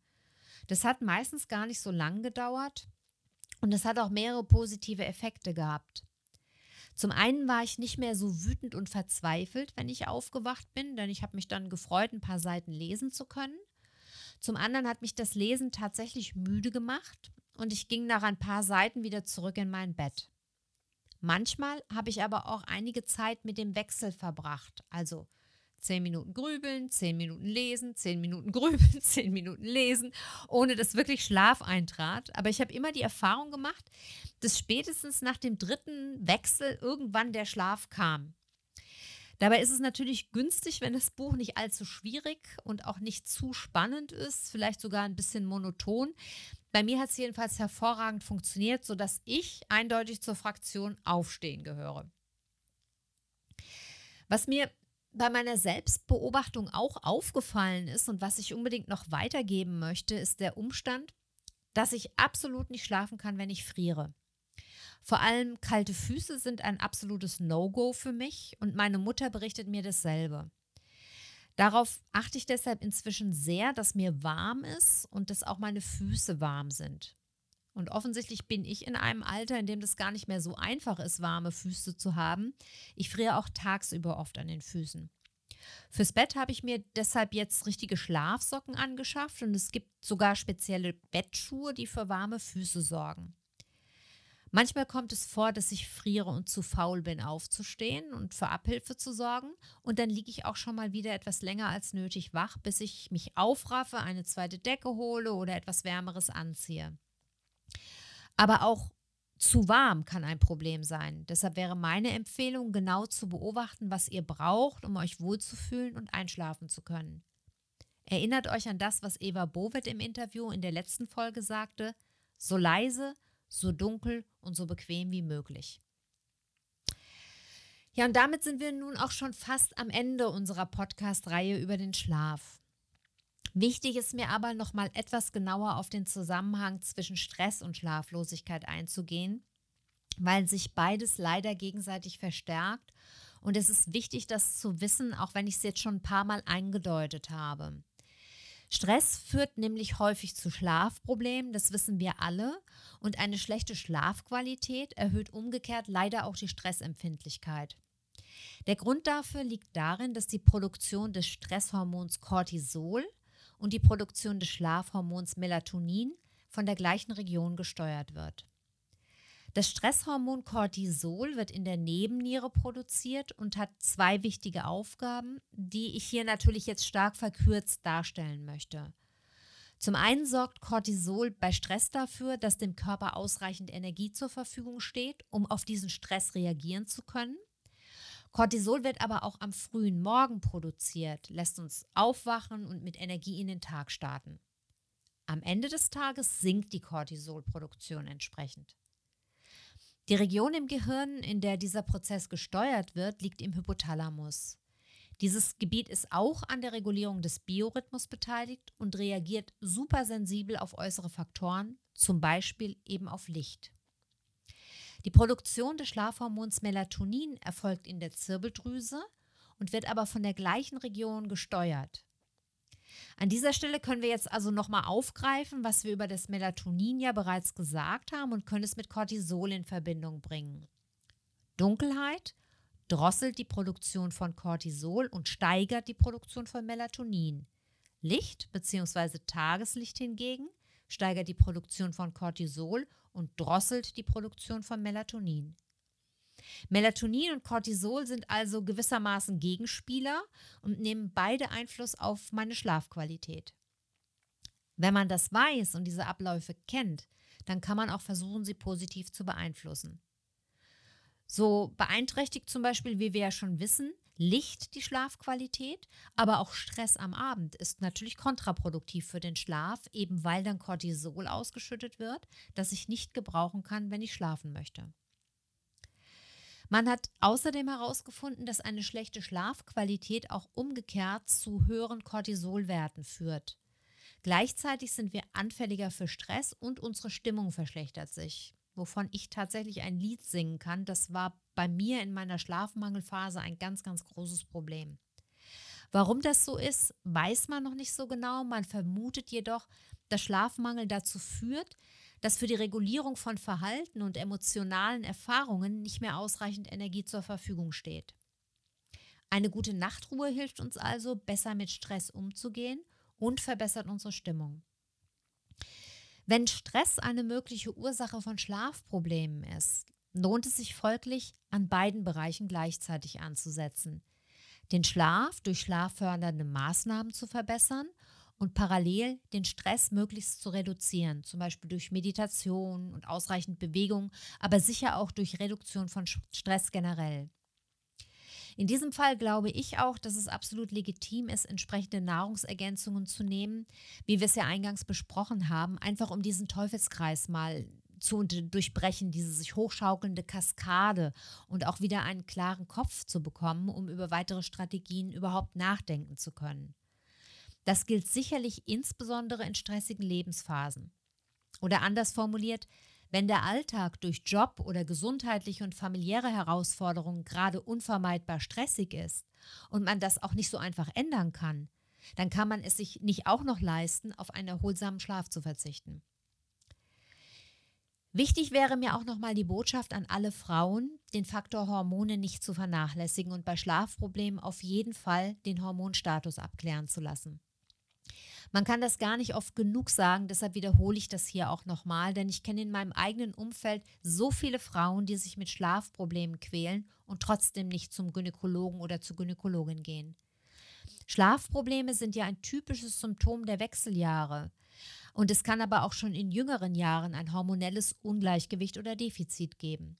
Das hat meistens gar nicht so lang gedauert und es hat auch mehrere positive Effekte gehabt. Zum einen war ich nicht mehr so wütend und verzweifelt, wenn ich aufgewacht bin, denn ich habe mich dann gefreut, ein paar Seiten lesen zu können. Zum anderen hat mich das Lesen tatsächlich müde gemacht und ich ging nach ein paar Seiten wieder zurück in mein Bett. Manchmal habe ich aber auch einige Zeit mit dem Wechsel verbracht, also zehn Minuten grübeln, zehn Minuten lesen, zehn Minuten grübeln, zehn Minuten lesen, ohne dass wirklich Schlaf eintrat. Aber ich habe immer die Erfahrung gemacht, dass spätestens nach dem dritten Wechsel irgendwann der Schlaf kam. Dabei ist es natürlich günstig, wenn das Buch nicht allzu schwierig und auch nicht zu spannend ist, vielleicht sogar ein bisschen monoton. Bei mir hat es jedenfalls hervorragend funktioniert, sodass ich eindeutig zur Fraktion Aufstehen gehöre. Was mir bei meiner Selbstbeobachtung auch aufgefallen ist und was ich unbedingt noch weitergeben möchte, ist der Umstand, dass ich absolut nicht schlafen kann, wenn ich friere. Vor allem kalte Füße sind ein absolutes No-Go für mich und meine Mutter berichtet mir dasselbe. Darauf achte ich deshalb inzwischen sehr, dass mir warm ist und dass auch meine Füße warm sind. Und offensichtlich bin ich in einem Alter, in dem das gar nicht mehr so einfach ist, warme Füße zu haben. Ich friere auch tagsüber oft an den Füßen. Fürs Bett habe ich mir deshalb jetzt richtige Schlafsocken angeschafft und es gibt sogar spezielle Bettschuhe, die für warme Füße sorgen. Manchmal kommt es vor, dass ich friere und zu faul bin, aufzustehen und für Abhilfe zu sorgen. Und dann liege ich auch schon mal wieder etwas länger als nötig wach, bis ich mich aufraffe, eine zweite Decke hole oder etwas Wärmeres anziehe. Aber auch zu warm kann ein Problem sein. Deshalb wäre meine Empfehlung, genau zu beobachten, was ihr braucht, um euch wohlzufühlen und einschlafen zu können. Erinnert euch an das, was Eva Bovet im Interview in der letzten Folge sagte. So leise, so dunkel und so bequem wie möglich. Ja, und damit sind wir nun auch schon fast am Ende unserer Podcast-Reihe über den Schlaf. Wichtig ist mir aber noch mal etwas genauer auf den Zusammenhang zwischen Stress und Schlaflosigkeit einzugehen, weil sich beides leider gegenseitig verstärkt und es ist wichtig, das zu wissen, auch wenn ich es jetzt schon ein paar Mal eingedeutet habe. Stress führt nämlich häufig zu Schlafproblemen, das wissen wir alle. Und eine schlechte Schlafqualität erhöht umgekehrt leider auch die Stressempfindlichkeit. Der Grund dafür liegt darin, dass die Produktion des Stresshormons Cortisol und die Produktion des Schlafhormons Melatonin von der gleichen Region gesteuert wird. Das Stresshormon Cortisol wird in der Nebenniere produziert und hat zwei wichtige Aufgaben, die ich hier natürlich jetzt stark verkürzt darstellen möchte. Zum einen sorgt Cortisol bei Stress dafür, dass dem Körper ausreichend Energie zur Verfügung steht, um auf diesen Stress reagieren zu können. Cortisol wird aber auch am frühen Morgen produziert, lässt uns aufwachen und mit Energie in den Tag starten. Am Ende des Tages sinkt die Cortisolproduktion entsprechend. Die Region im Gehirn, in der dieser Prozess gesteuert wird, liegt im Hypothalamus. Dieses Gebiet ist auch an der Regulierung des Biorhythmus beteiligt und reagiert supersensibel auf äußere Faktoren, zum Beispiel eben auf Licht. Die Produktion des Schlafhormons Melatonin erfolgt in der Zirbeldrüse und wird aber von der gleichen Region gesteuert. An dieser Stelle können wir jetzt also nochmal aufgreifen, was wir über das Melatonin ja bereits gesagt haben und können es mit Cortisol in Verbindung bringen. Dunkelheit drosselt die Produktion von Cortisol und steigert die Produktion von Melatonin. Licht bzw. Tageslicht hingegen steigert die Produktion von Cortisol und drosselt die Produktion von Melatonin. Melatonin und Cortisol sind also gewissermaßen Gegenspieler und nehmen beide Einfluss auf meine Schlafqualität. Wenn man das weiß und diese Abläufe kennt, dann kann man auch versuchen, sie positiv zu beeinflussen. So beeinträchtigt zum Beispiel, wie wir ja schon wissen, Licht die Schlafqualität, aber auch Stress am Abend ist natürlich kontraproduktiv für den Schlaf, eben weil dann Cortisol ausgeschüttet wird, das ich nicht gebrauchen kann, wenn ich schlafen möchte. Man hat außerdem herausgefunden, dass eine schlechte Schlafqualität auch umgekehrt zu höheren Cortisolwerten führt. Gleichzeitig sind wir anfälliger für Stress und unsere Stimmung verschlechtert sich wovon ich tatsächlich ein Lied singen kann. Das war bei mir in meiner Schlafmangelphase ein ganz, ganz großes Problem. Warum das so ist, weiß man noch nicht so genau. Man vermutet jedoch, dass Schlafmangel dazu führt, dass für die Regulierung von Verhalten und emotionalen Erfahrungen nicht mehr ausreichend Energie zur Verfügung steht. Eine gute Nachtruhe hilft uns also, besser mit Stress umzugehen und verbessert unsere Stimmung. Wenn Stress eine mögliche Ursache von Schlafproblemen ist, lohnt es sich folglich, an beiden Bereichen gleichzeitig anzusetzen. Den Schlaf durch schlaffördernde Maßnahmen zu verbessern und parallel den Stress möglichst zu reduzieren, zum Beispiel durch Meditation und ausreichend Bewegung, aber sicher auch durch Reduktion von Stress generell. In diesem Fall glaube ich auch, dass es absolut legitim ist, entsprechende Nahrungsergänzungen zu nehmen, wie wir es ja eingangs besprochen haben, einfach um diesen Teufelskreis mal zu durchbrechen, diese sich hochschaukelnde Kaskade und auch wieder einen klaren Kopf zu bekommen, um über weitere Strategien überhaupt nachdenken zu können. Das gilt sicherlich insbesondere in stressigen Lebensphasen. Oder anders formuliert, wenn der Alltag durch Job oder gesundheitliche und familiäre Herausforderungen gerade unvermeidbar stressig ist und man das auch nicht so einfach ändern kann, dann kann man es sich nicht auch noch leisten, auf einen erholsamen Schlaf zu verzichten. Wichtig wäre mir auch nochmal die Botschaft an alle Frauen, den Faktor Hormone nicht zu vernachlässigen und bei Schlafproblemen auf jeden Fall den Hormonstatus abklären zu lassen. Man kann das gar nicht oft genug sagen, deshalb wiederhole ich das hier auch nochmal, denn ich kenne in meinem eigenen Umfeld so viele Frauen, die sich mit Schlafproblemen quälen und trotzdem nicht zum Gynäkologen oder zur Gynäkologin gehen. Schlafprobleme sind ja ein typisches Symptom der Wechseljahre. Und es kann aber auch schon in jüngeren Jahren ein hormonelles Ungleichgewicht oder Defizit geben.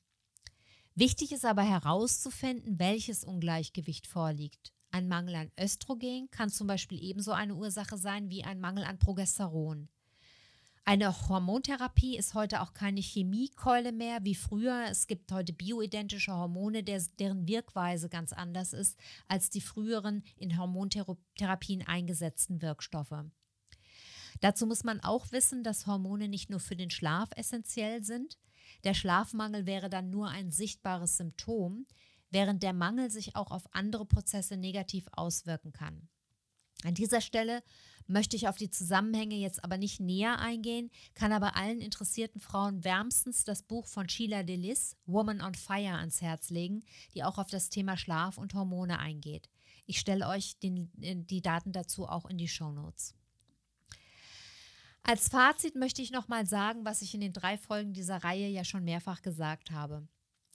Wichtig ist aber herauszufinden, welches Ungleichgewicht vorliegt. Ein Mangel an Östrogen kann zum Beispiel ebenso eine Ursache sein wie ein Mangel an Progesteron. Eine Hormontherapie ist heute auch keine Chemiekeule mehr wie früher. Es gibt heute bioidentische Hormone, der, deren Wirkweise ganz anders ist als die früheren in Hormontherapien eingesetzten Wirkstoffe. Dazu muss man auch wissen, dass Hormone nicht nur für den Schlaf essentiell sind. Der Schlafmangel wäre dann nur ein sichtbares Symptom während der Mangel sich auch auf andere Prozesse negativ auswirken kann. An dieser Stelle möchte ich auf die Zusammenhänge jetzt aber nicht näher eingehen, kann aber allen interessierten Frauen wärmstens das Buch von Sheila Delis, Woman on Fire, ans Herz legen, die auch auf das Thema Schlaf und Hormone eingeht. Ich stelle euch den, die Daten dazu auch in die Show Notes. Als Fazit möchte ich nochmal sagen, was ich in den drei Folgen dieser Reihe ja schon mehrfach gesagt habe.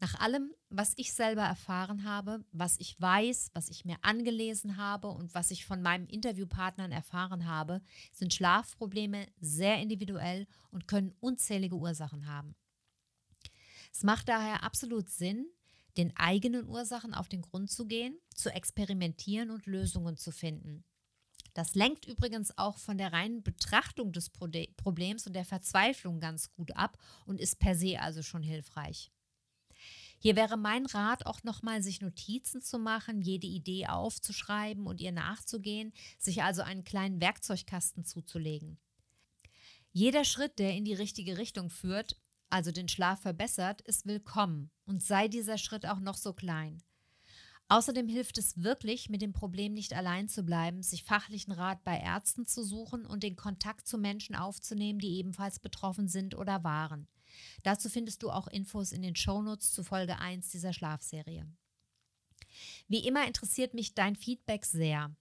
Nach allem, was ich selber erfahren habe, was ich weiß, was ich mir angelesen habe und was ich von meinen Interviewpartnern erfahren habe, sind Schlafprobleme sehr individuell und können unzählige Ursachen haben. Es macht daher absolut Sinn, den eigenen Ursachen auf den Grund zu gehen, zu experimentieren und Lösungen zu finden. Das lenkt übrigens auch von der reinen Betrachtung des Problems und der Verzweiflung ganz gut ab und ist per se also schon hilfreich. Hier wäre mein Rat auch nochmal, sich Notizen zu machen, jede Idee aufzuschreiben und ihr nachzugehen, sich also einen kleinen Werkzeugkasten zuzulegen. Jeder Schritt, der in die richtige Richtung führt, also den Schlaf verbessert, ist willkommen und sei dieser Schritt auch noch so klein. Außerdem hilft es wirklich, mit dem Problem nicht allein zu bleiben, sich fachlichen Rat bei Ärzten zu suchen und den Kontakt zu Menschen aufzunehmen, die ebenfalls betroffen sind oder waren. Dazu findest du auch Infos in den Shownotes zu Folge 1 dieser Schlafserie. Wie immer interessiert mich dein Feedback sehr.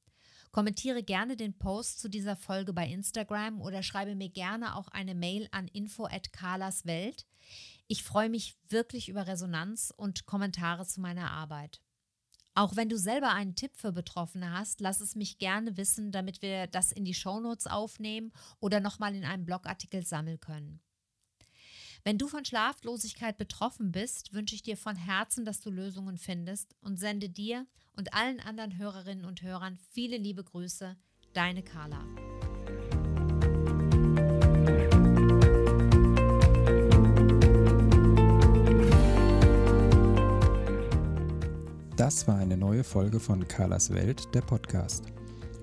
Kommentiere gerne den Post zu dieser Folge bei Instagram oder schreibe mir gerne auch eine Mail an info@carlaswelt. Ich freue mich wirklich über Resonanz und Kommentare zu meiner Arbeit. Auch wenn du selber einen Tipp für Betroffene hast, lass es mich gerne wissen, damit wir das in die Shownotes aufnehmen oder nochmal in einem Blogartikel sammeln können. Wenn du von Schlaflosigkeit betroffen bist, wünsche ich dir von Herzen, dass du Lösungen findest und sende dir und allen anderen Hörerinnen und Hörern viele liebe Grüße, deine Carla. Das war eine neue Folge von Carlas Welt, der Podcast.